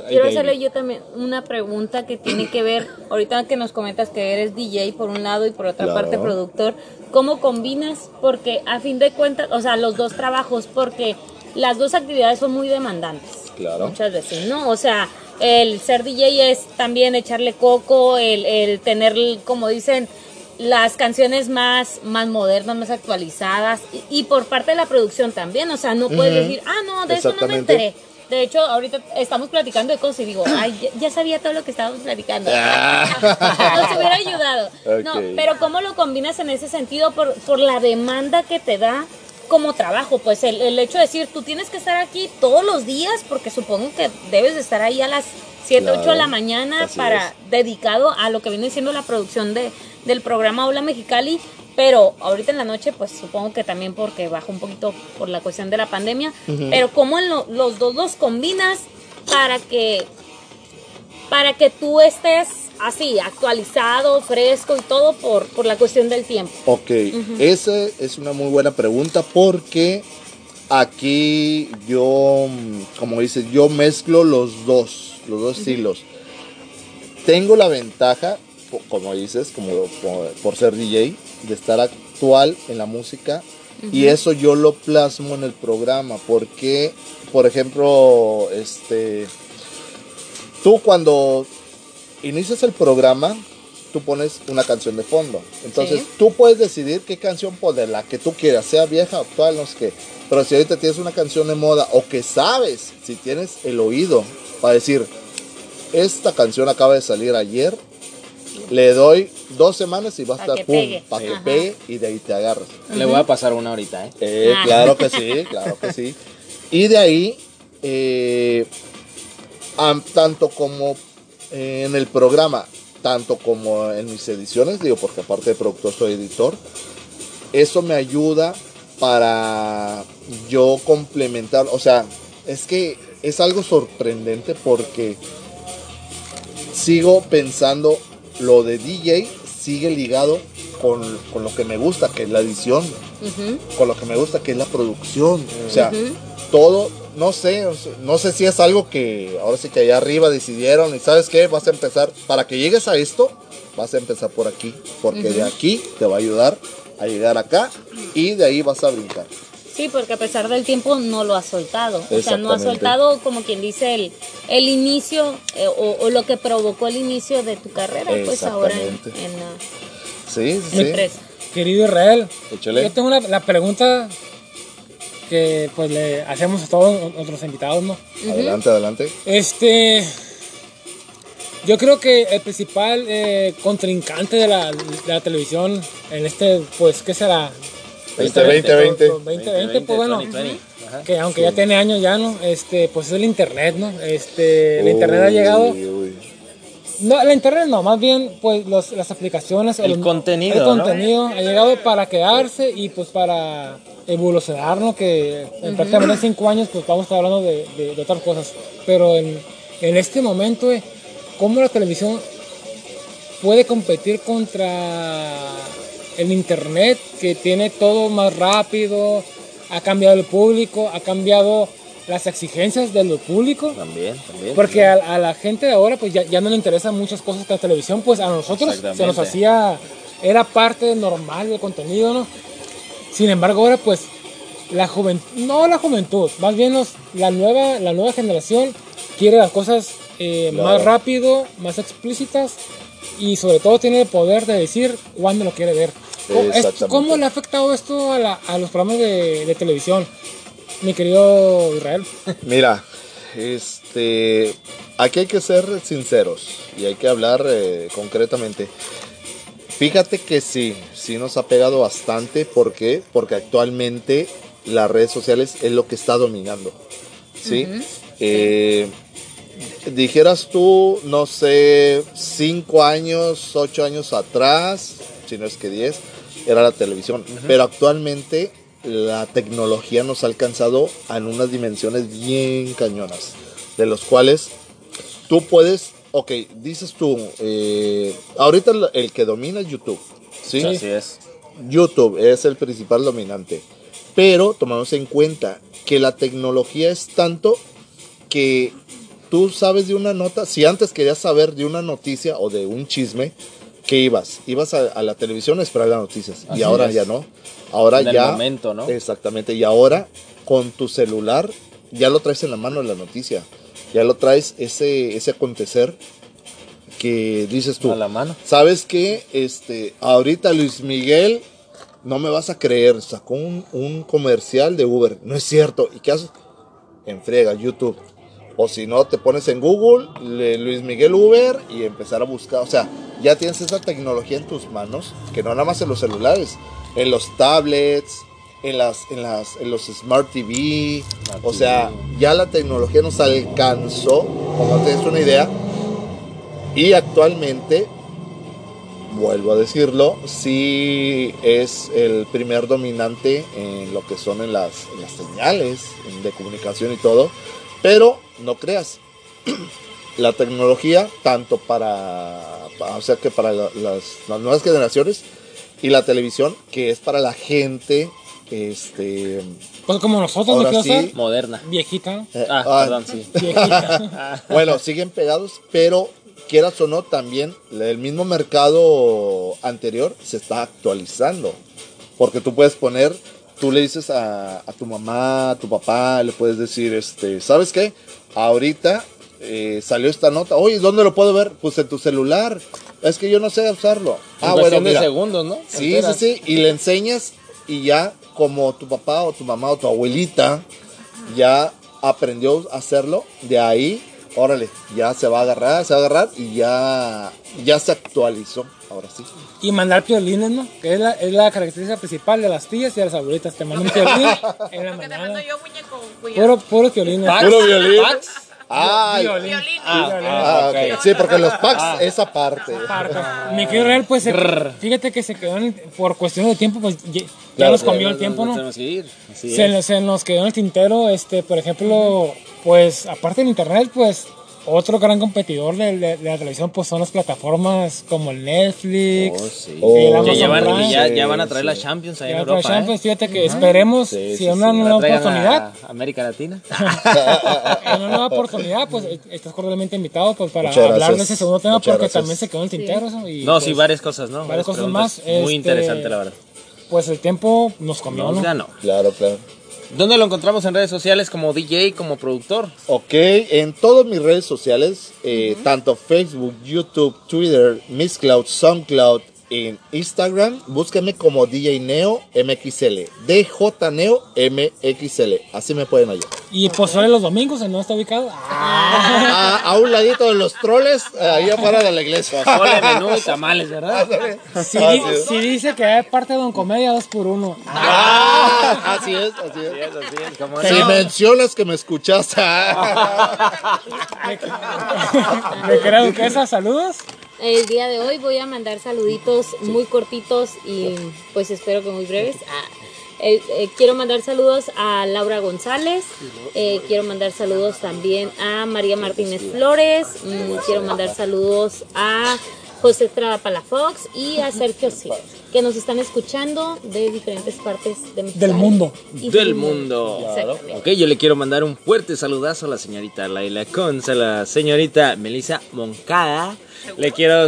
Quiero hacerle yo también una pregunta que tiene que ver, *clears throat* ahorita que nos comentas que eres DJ por un lado y por otra Claro. parte productor, ¿cómo combinas? Porque a fin de cuentas, o sea, los dos trabajos, porque las dos actividades son muy demandantes. Claro. Muchas veces, ¿no? O sea, el ser DJ es también echarle coco, el, el tener, como dicen, las canciones más, más modernas, más actualizadas, y, y por parte de la producción también, o sea, no puedes decir, ah, no, de eso no me enteré. De hecho, ahorita estamos platicando de cosas y digo, ay, ya, ya sabía todo lo que estábamos platicando. *laughs* Nos hubiera ayudado. No, pero ¿cómo lo combinas en ese sentido por, por la demanda que te da como trabajo? Pues el, el hecho de decir, tú tienes que estar aquí todos los días, porque supongo que debes de estar ahí a las 7, Claro, 8 de la mañana para es. dedicado a lo que viene siendo la producción de, del programa Hola Mexicali. Pero ahorita en la noche, pues supongo que también porque bajó un poquito por la cuestión de la pandemia. Pero ¿cómo lo- los dos los combinas para que para que tú estés así, actualizado, fresco y todo por, por la cuestión del tiempo. Ok, esa es una muy buena pregunta porque aquí yo, como dices, yo mezclo los dos, los dos estilos. Tengo la ventaja, co- como dices, como, como por ser DJ, de estar actual en la música y eso yo lo plasmo en el programa porque, por ejemplo, este, tú cuando inicias el programa, tú pones una canción de fondo. Entonces Sí. tú puedes decidir qué canción poner, la que tú quieras, sea vieja, actual, no sé qué. Pero si ahorita tienes una canción de moda o que sabes, si tienes el oído para decir, esta canción acaba de salir ayer, le doy dos semanas y va a estar que pum, pegue. para que Ajá. pegue y de ahí te agarras. Le voy a pasar una ahorita, ¿eh? Eh, Ah. Claro que sí, claro que sí. Y de ahí, eh, tanto como eh, en el programa, tanto como en mis ediciones, digo, porque aparte de productor soy editor, eso me ayuda para yo complementar, o sea, es que es algo sorprendente porque sigo pensando lo de DJ sigue ligado con, con lo que me gusta, que es la edición. Con lo que me gusta, que es la producción. O sea, todo no sé, no sé si es algo que ahora sí que allá arriba decidieron y sabes qué, vas a empezar, para que llegues a esto, vas a empezar por aquí, porque de aquí te va a ayudar a llegar acá y de ahí vas a brincar. Sí, porque a pesar del tiempo no lo ha soltado. O sea, no ha soltado, como quien dice, el, el inicio eh, o, o lo que provocó el inicio de tu carrera, pues ahora en, Exactamente. en la Sí, sí, sí. empresa. Querido Israel, Échale. yo tengo una- la pregunta que pues le hacemos a todos nuestros invitados, ¿no? Adelante, adelante. Este, yo creo que el principal eh, contrincante de la, de la televisión en este, pues, ¿qué será? 20, 20, 20. 2020, pues bueno, 2020. Que aunque ya tiene años ya, ¿no? Este, pues es el internet, ¿no? Este, el internet ha llegado, Uy, uy. no, el internet no, más bien, pues, los, las aplicaciones, El contenido, el ¿no? contenido ha llegado para quedarse y pues para evolucionar, ¿no? Que en prácticamente cinco años, pues vamos a estar hablando de, de- de otras cosas, pero en, en este momento, eh, ¿cómo la televisión puede competir contra el internet que tiene todo más rápido, ha cambiado el público, ha cambiado las exigencias de lo público? También, también. Porque a, a la gente de ahora pues ya, ya no le interesan muchas cosas que la televisión, pues a nosotros se nos hacía, era parte normal del contenido, ¿no? Sin embargo ahora pues la juventud, no la juventud, más bien los, la, nueva, la nueva generación quiere las cosas eh, Claro. más rápido, más explícitas y sobre todo tiene el poder de decir cuándo lo quiere ver. ¿Cómo, es- Exactamente. ¿cómo le ha afectado esto a, la- a los programas de, de televisión, mi querido Israel? *laughs* Mira, este, aquí hay que ser sinceros y hay que hablar eh, concretamente. Fíjate que sí, sí nos ha pegado bastante. ¿Por qué? Porque actualmente las redes sociales es lo que está dominando. ¿Sí? Eh, dijeras tú, no sé, cinco años, ocho años atrás, si no es que diez, era la televisión. Pero actualmente la tecnología nos ha alcanzado en unas dimensiones bien cañonas, de los cuales tú puedes, ok, dices tú, eh, ahorita el- el que domina es YouTube, ¿sí? Así es. YouTube es el principal dominante. Pero tomamos en cuenta que la tecnología es tanto que tú sabes de una nota, si antes querías saber de una noticia o de un chisme, ¿qué ibas? Ibas a, a la televisión a esperar las noticias. Así y ahora es. ya no. Ahora En el ya... momento, ¿no? Exactamente. Y ahora con tu celular ya lo traes en la mano la noticia. Ya lo traes ese, ese acontecer que dices tú. A la mano. ¿Sabes qué? Este, ahorita Luis Miguel, no me vas a creer, sacó un, un comercial de Uber. No es cierto. ¿Y qué haces? En frega, YouTube. O si no, te pones en Google, le- Luis Miguel Uber y empezar a buscar. O sea, ya tienes esa tecnología en tus manos, que no nada más en los celulares, en los tablets, en, las, en, las, en los Smart TV. Smart O sea, TV. ya la tecnología nos alcanzó, como tienes una idea, y actualmente, vuelvo a decirlo, sí es el primer dominante en lo que son en las, en las señales de comunicación y todo. Pero no creas, *clears throat* la tecnología, tanto para, pa- o sea que para la- las, las nuevas generaciones y la televisión, que es para la gente, este, Pues como nosotros, Ahora no sí. Moderna. viejita, eh, Ah, ah, perdón, sí. *laughs* Viejita. *laughs* Bueno, siguen pegados, pero quieras o no, también el mismo mercado anterior se está actualizando. Porque tú puedes poner, tú le dices a, a tu mamá, a tu papá, le puedes decir, este, ¿sabes qué? Ahorita eh, salió esta nota. Oye, ¿dónde lo puedo ver? Pues en tu celular. Es que yo no sé usarlo. En Ah, bueno, cuestión de mira. segundos, ¿no? Sí, sí, sí. Y le enseñas y ya como tu papá o tu mamá o tu abuelita ya aprendió a hacerlo, de ahí, órale, ya se va a agarrar, se va a agarrar y ya, ya se actualizó. Ahora sí. Y mandar piolines, ¿no? Que es la, es la característica principal de las tías y de las abuelitas. Te mandan un piolín *laughs* en la te mando yo, muñeco. Puro, puros piolines. Pax, Puro violín. Pax. Ah, Violín. Violín. Ah, Violín. ah, ok. ok. Sí, porque los packs, esa parte. Aparte. Mi querido Real, pues se- fíjate que se quedó en- por cuestión de tiempo, pues ya, ya Claro, nos comió el tiempo, ¿no? ir. Se, se nos quedó en el tintero, este, por ejemplo, pues aparte del internet, pues otro gran competidor de, de- de la televisión pues son las plataformas como el Netflix, Oh, sí. Oh, el ya van, Prime, y ya, sí, ya van a traer sí. la Champions ahí en Europa. Champions. ¿eh? Fíjate que esperemos Sí, si sí, hay una nueva oportunidad, a América Latina. *laughs* en una nueva oportunidad, pues eh, estás cordialmente invitado pues, para Muchas hablar gracias. de ese segundo tema Muchas porque gracias. también se quedó en el tintero. y, No, pues, sí, varias cosas, ¿no? varias cosas más, Muy este, interesante, la verdad. Pues el tiempo nos comió, ¿no? ganó. Claro, claro. ¿Dónde lo encontramos en redes sociales como DJ, como productor? Ok, en todas mis redes sociales, eh, tanto Facebook, YouTube, Twitter, Miss Cloud, SoundCloud, en Instagram, búsquenme como DJ Neo MXL, DJ Neo MXL, así me pueden hallar. Y Pozole los domingos, ¿en dónde está ubicado? A, a un ladito de los troles, ahí afuera de la iglesia. Pozole, menú y tamales, ¿verdad? *laughs* Si, di- dice que es parte de Don Comedia 2 por 1 Ah, así es, así es. así es, como Si no. mencionas que me escuchaste. *laughs* ¿Me creo que esas saludos? El día de hoy voy a mandar saluditos muy cortitos y pues espero que muy breves. Ah, el- eh, quiero mandar saludos a Laura González, eh, quiero mandar saludos también a María Martínez Flores, mm, quiero mandar saludos a José Estrada Palafox y a Sergio Sí, que nos están escuchando de diferentes partes de México. Del mundo. Y Del mundo. Exactamente. Ok, yo le quiero mandar un fuerte saludazo a la señorita Laila Conza, a la señorita Melissa Moncada. Le quiero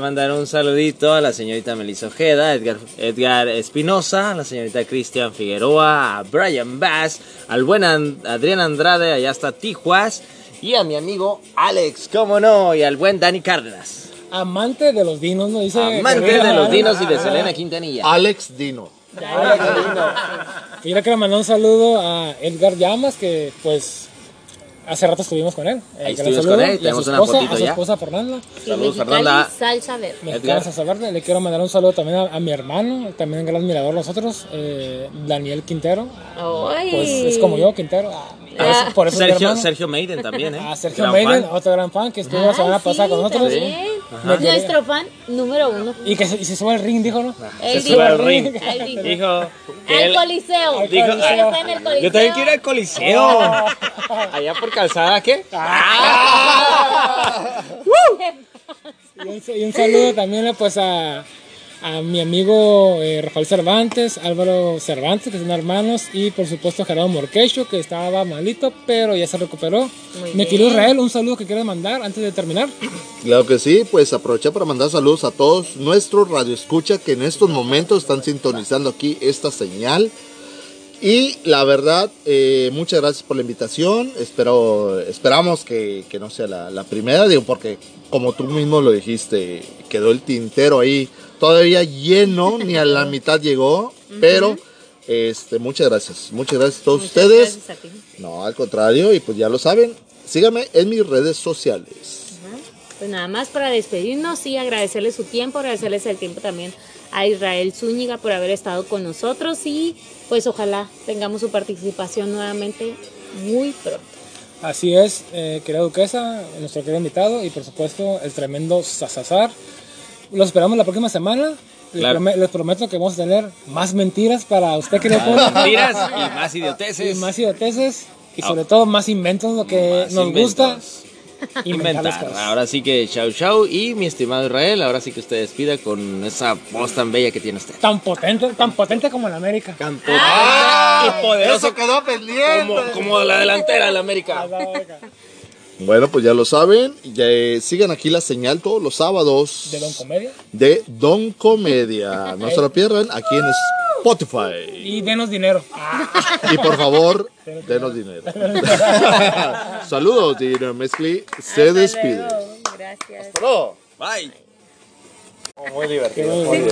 mandar un saludito a la señorita Melissa Ojeda, Edgar, Edgar Espinosa, a la señorita Cristian Figueroa, a Brian Bass, al buen An- Adrián Andrade, allá hasta Tijuas, y a mi amigo Alex, cómo no, y al buen Dani Cárdenas. Amante de los dinos, ¿no? Dice. Amante de los dinos y de *laughs* Selena Quintanilla. Alex Dino. Y yo le quiero mandar un saludo a Edgar Llamas, que pues hace rato estuvimos con él. Eh, Ahí que le estuvimos saludo, con él, y a su tenemos una esposa, fotito a su ya. esposa Fernanda. Saludos, Fernanda. Salsa Verde. Mexicanos a saber, le quiero mandar un saludo también a, a mi hermano, también un gran admirador de nosotros, eh, Daniel Quintero. Ay. Pues es como yo, Quintero. Ah, por eso- por eso Sergio. Sergio Maiden también, ¿eh? A Sergio Gran Maiden, fan. otro gran fan que estuvo la Ay, semana sí, pasada con nosotros. también. Quedé- Nuestro fan número uno. Y que se, y se sube al ring, dijo, ¿no? Él Se dijo- sube al ring. Dijo. Dijo que Al Coliseo. Dijo- Él está en el Coliseo. Yo también quiero ir al Coliseo. *laughs* Allá por calzada, ¿qué? *laughs* Y un, y un saludo también pues a, a mi amigo eh, Rafael Cervantes, Álvaro Cervantes, que son hermanos, y por supuesto Gerardo Morquecho, que estaba malito, pero ya se recuperó. Bien. querido Israel, un saludo que quieres mandar antes de terminar. Claro que sí, pues aproveché para mandar saludos a todos nuestros radioescucha que en estos momentos están sintonizando aquí esta señal. Y la verdad, eh, muchas gracias por la invitación. Espero, esperamos que, que no sea la, la primera, digo, porque como tú mismo lo dijiste, quedó el tintero ahí todavía lleno, *laughs* ni a la mitad llegó, pero este, muchas gracias, muchas gracias a todos Muchas ustedes. gracias a ti. No, al contrario, y pues ya lo saben, síganme en mis redes sociales. Pues nada más para despedirnos y agradecerles su tiempo, agradecerles el tiempo también a Israel Zúñiga por haber estado con nosotros y pues ojalá tengamos su participación nuevamente muy pronto. Así es, eh, querida duquesa, nuestro querido invitado, y por supuesto el tremendo Sasazar. Los esperamos la próxima semana. Les, Claro. prome- les prometo que vamos a tener más mentiras para usted, querido pueblo. Mentiras y más y idioteces. más idioteces y Ah. sobre todo más inventos, lo que Más nos gusta. inventos. Inventar. Ahora sí que chau chau. Y mi estimado Israel, ahora sí que usted despida con esa voz tan bella que tiene usted. Tan potente, tan potente como en América. Campo. y poderoso quedó pendiente. como, como la delantera de la América. Bueno, pues ya lo saben. Ya, eh, sigan aquí la señal todos los sábados De Don Comedia. de Don Comedia. No se lo pierdan aquí en Spotify. Y denos dinero. *laughs* Y por favor, denos dinero. *laughs* *laughs* Saludos, Dinero Mezcli. Se despide. Gracias. Bye. muy divertido. Qué